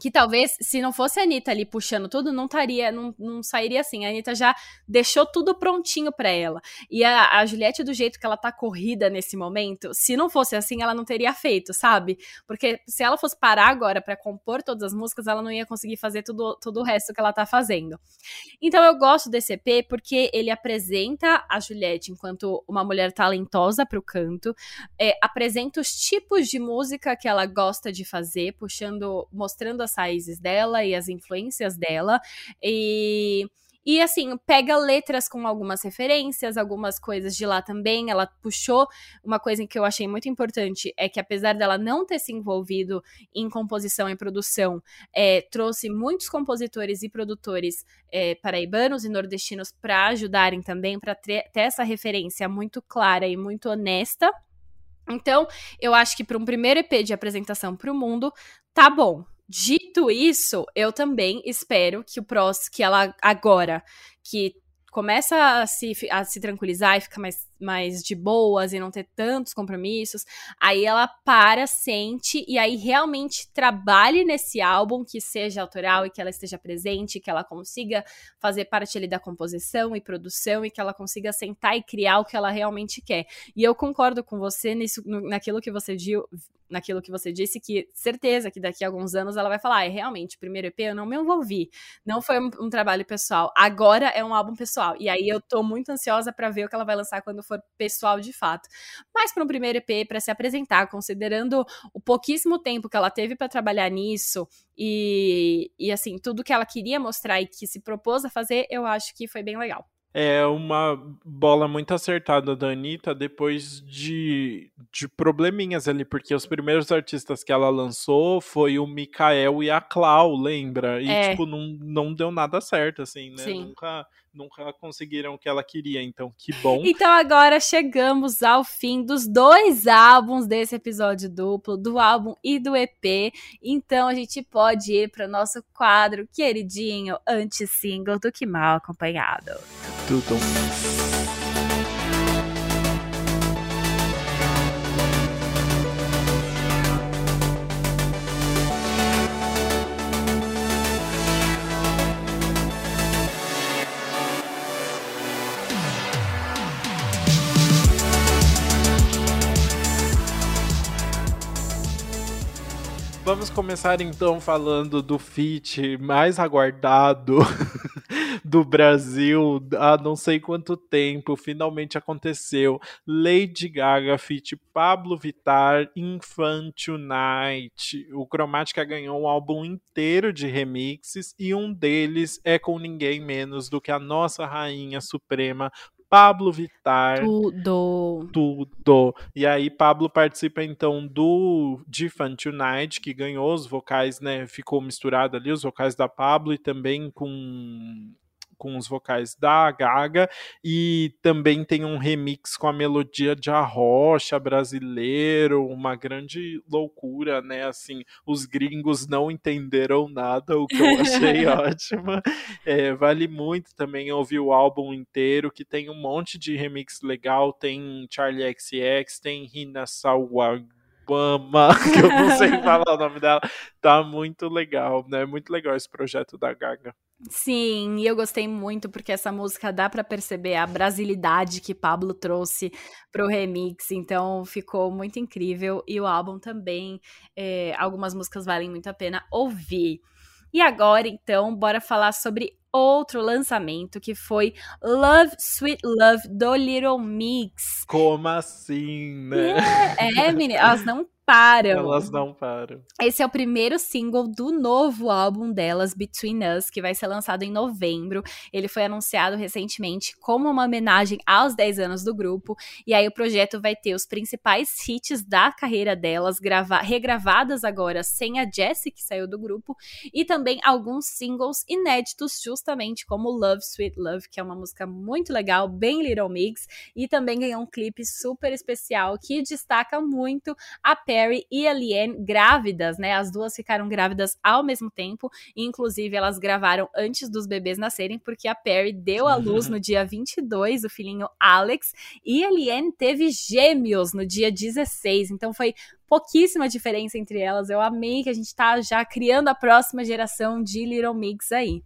que talvez, se não fosse a Anitta ali puxando tudo, não estaria, não, não sairia assim. A Anitta já deixou tudo prontinho para ela. E a, a Juliette, do jeito que ela tá corrida nesse momento, se não fosse assim, ela não teria feito, sabe? Porque se ela fosse parar agora para compor todas as músicas, ela não ia conseguir fazer tudo, tudo o resto que ela tá fazendo. Então eu gosto desse EP porque ele apresenta a Juliette enquanto uma mulher talentosa pro canto, é, apresenta os tipos de música que ela gosta de fazer, puxando, mostrando raízes dela e as influências dela. E. E assim, pega letras com algumas referências, algumas coisas de lá também. Ela puxou uma coisa que eu achei muito importante: é que apesar dela não ter se envolvido em composição e produção, é, trouxe muitos compositores e produtores é, paraibanos e nordestinos para ajudarem também, para ter essa referência muito clara e muito honesta. Então, eu acho que para um primeiro EP de apresentação para o mundo, tá bom. Dito isso, eu também espero que o próximo, que ela agora, que começa a se, a se tranquilizar e fica mais, mais de boas e não ter tantos compromissos, aí ela para, sente e aí realmente trabalhe nesse álbum que seja autoral e que ela esteja presente, que ela consiga fazer parte ali da composição e produção e que ela consiga sentar e criar o que ela realmente quer. E eu concordo com você nisso, naquilo que você naquilo que você disse, que certeza que daqui a alguns anos ela vai falar, ah, realmente, primeiro EP eu não me envolvi, não foi um, um trabalho pessoal, agora é um álbum pessoal. E aí eu tô muito ansiosa para ver o que ela vai lançar quando for pessoal de fato. Mas para um primeiro EP, para se apresentar, considerando o pouquíssimo tempo que ela teve para trabalhar nisso e, e assim, tudo que ela queria mostrar e que se propôs a fazer, eu acho que foi bem legal é uma bola muito acertada da Anitta depois de, de probleminhas ali, porque os primeiros artistas que ela lançou foi o Mikael e a Clau, lembra? E, é. tipo, não, não deu nada certo, assim, né? Sim. Nunca nunca conseguiram o que ela queria, então que bom. Então agora chegamos ao fim dos dois álbuns desse episódio duplo, do álbum e do EP. Então a gente pode ir para o nosso quadro queridinho anti-single do Que Mal Acompanhado. Tudo. Vamos começar então falando do feat mais aguardado do Brasil há não sei quanto tempo, finalmente aconteceu. Lady Gaga feat Pablo Vittar, Infant Night. O Chromatica ganhou um álbum inteiro de remixes e um deles é com ninguém menos do que a nossa rainha suprema, Pablo Vittar. Tudo. Tudo. E aí, Pablo participa então do de Fun Tonight, que ganhou os vocais, né? Ficou misturado ali, os vocais da Pablo e também com com os vocais da Gaga e também tem um remix com a melodia de Arrocha brasileiro, uma grande loucura, né? Assim, os gringos não entenderam nada, o que eu achei ótimo. É, vale muito também ouvir o álbum inteiro, que tem um monte de remix legal, tem Charlie XX, tem Rina Sawag Obama, que eu não sei falar o nome dela, tá muito legal, né? Muito legal esse projeto da Gaga. Sim, e eu gostei muito porque essa música dá para perceber a brasilidade que Pablo trouxe pro remix, então ficou muito incrível e o álbum também, é, algumas músicas valem muito a pena ouvir. E agora, então, bora falar sobre outro lançamento que foi Love Sweet Love do Little Mix. Como assim, né? É, é menina, elas não param. Elas não param. Esse é o primeiro single do novo álbum delas, Between Us, que vai ser lançado em novembro. Ele foi anunciado recentemente como uma homenagem aos 10 anos do grupo. E aí o projeto vai ter os principais hits da carreira delas, regravadas agora sem a Jessie, que saiu do grupo, e também alguns singles inéditos, justamente como Love Sweet Love, que é uma música muito legal, bem Little Mix, e também ganhou um clipe super especial que destaca muito a Perry e a Liane grávidas, né? As duas ficaram grávidas ao mesmo tempo, inclusive elas gravaram antes dos bebês nascerem, porque a Perry deu à luz no dia 22 o filhinho Alex, e a Liane teve gêmeos no dia 16, então foi pouquíssima diferença entre elas. Eu amei que a gente tá já criando a próxima geração de Little Mix aí.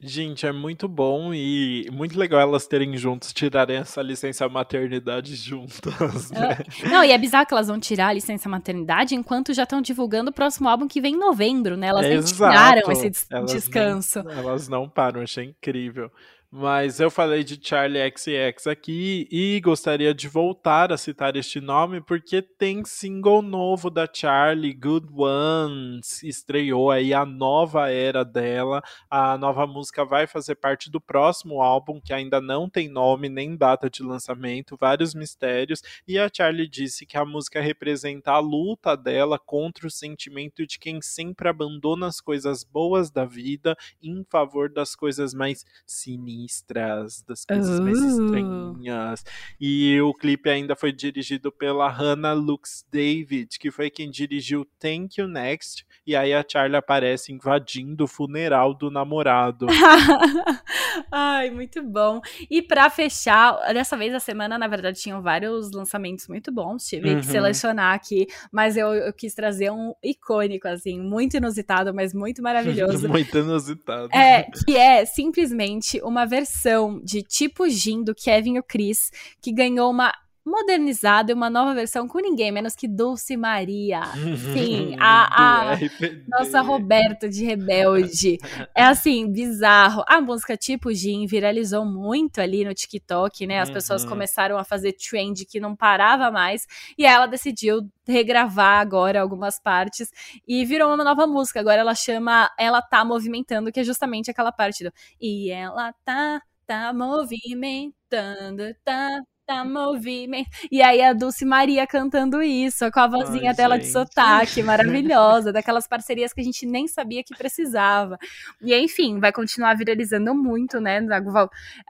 Gente, é muito bom e muito legal elas terem juntos, tirarem essa licença maternidade juntas. Né? Não, e é bizarro que elas vão tirar a licença maternidade enquanto já estão divulgando o próximo álbum que vem em novembro, né? Elas é nem tiraram esse des elas descanso. Elas não param, achei incrível. Mas eu falei de Charlie XX aqui e gostaria de voltar a citar este nome porque tem single novo da Charlie, Good Ones, estreou aí a nova era dela. A nova música vai fazer parte do próximo álbum que ainda não tem nome nem data de lançamento, vários mistérios. E a Charlie disse que a música representa a luta dela contra o sentimento de quem sempre abandona as coisas boas da vida em favor das coisas mais sinistras sinistras, das coisas uh. mais estranhas. E o clipe ainda foi dirigido pela Hannah Lux David, que foi quem dirigiu Thank You Next. E aí a Charlie aparece invadindo o funeral do namorado. Ai, muito bom. E para fechar, dessa vez a semana, na verdade, tinham vários lançamentos muito bons. Tive uhum. que selecionar aqui, mas eu, eu, quis trazer um icônico, assim, muito inusitado, mas muito maravilhoso. muito inusitado. É, que é simplesmente uma versão de tipo Jin do Kevin e o Chris, que ganhou uma modernizada e uma nova versão com ninguém menos que Dulce Maria. Sim, a, a nossa Roberta de Rebelde. É assim, bizarro. A música tipo Jim viralizou muito ali no TikTok, né? As uhum. pessoas começaram a fazer trend que não parava mais e ela decidiu regravar agora algumas partes e virou uma nova música. Agora ela chama Ela Tá Movimentando, que é justamente aquela parte do E ela tá, tá movimentando, tá tá movimento. E aí a Dulce Maria cantando isso, com a vozinha Ai, dela gente. de sotaque, maravilhosa, daquelas parcerias que a gente nem sabia que precisava. E enfim, vai continuar viralizando muito, né?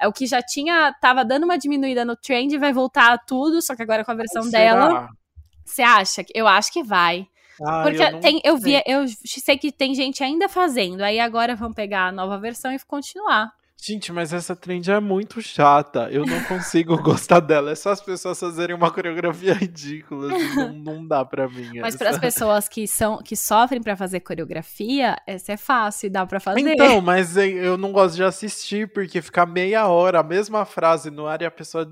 É o que já tinha, tava dando uma diminuída no trend, vai voltar a tudo, só que agora com a versão dela. Você acha? Eu acho que vai. Ah, Porque eu, tem, eu vi, eu sei que tem gente ainda fazendo. Aí agora vão pegar a nova versão e continuar. Gente, mas essa trend é muito chata. Eu não consigo gostar dela. É só as pessoas fazerem uma coreografia ridícula. Assim, não, não dá pra mim. Mas para as pessoas que são que sofrem para fazer coreografia, essa é fácil, dá para fazer. Então, mas eu não gosto de assistir porque fica meia hora a mesma frase no ar e a pessoa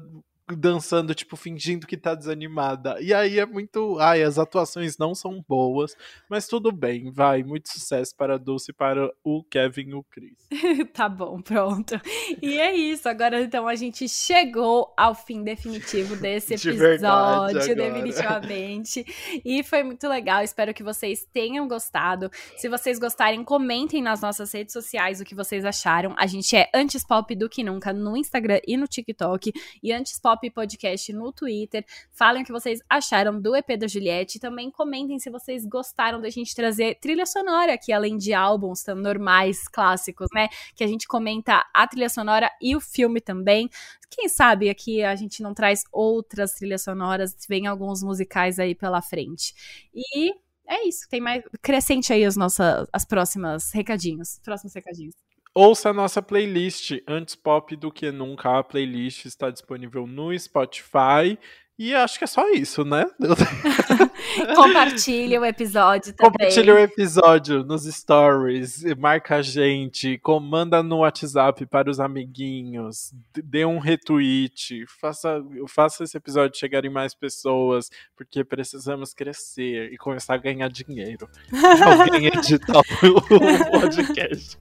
dançando, tipo, fingindo que tá desanimada. E aí é muito. Ai, as atuações não são boas, mas tudo bem, vai. Muito sucesso para a Dulce para o Kevin e o Chris. tá bom, pronto. E é isso. Agora, então, a gente chegou ao fim definitivo desse episódio, De definitivamente. E foi muito legal. Espero que vocês tenham gostado. Se vocês gostarem, comentem nas nossas redes sociais o que vocês acharam. A gente é Antes Pop do que nunca no Instagram e no TikTok. E Antes Pop Pop Podcast no Twitter. Falem o que vocês acharam do EP da Juliette. Também comentem se vocês gostaram da gente trazer trilha sonora aqui, além de álbuns tão normais, clássicos, né? Que a gente comenta a trilha sonora e o filme também. Quem sabe aqui a gente não traz outras trilhas sonoras, vem alguns musicais aí pela frente. E é isso, tem mais. Crescente aí as nossas as próximas recadinhos. Próximos recadinhos. Ouça a nossa playlist Antes Pop do que Nunca. A playlist está disponível no Spotify e acho que é só isso, né? Compartilhe o episódio também. Compartilhe o episódio nos stories, marca a gente, comanda no WhatsApp para os amiguinhos, dê um retweet, faça, faça esse episódio chegar em mais pessoas, porque precisamos crescer e começar a ganhar dinheiro. Alguém editar o podcast.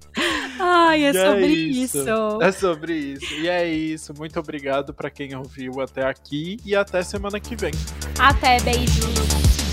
Ai, é e sobre é isso. isso. É sobre isso. E é isso. Muito obrigado para quem ouviu até aqui e até semana que vem. Até, beijos.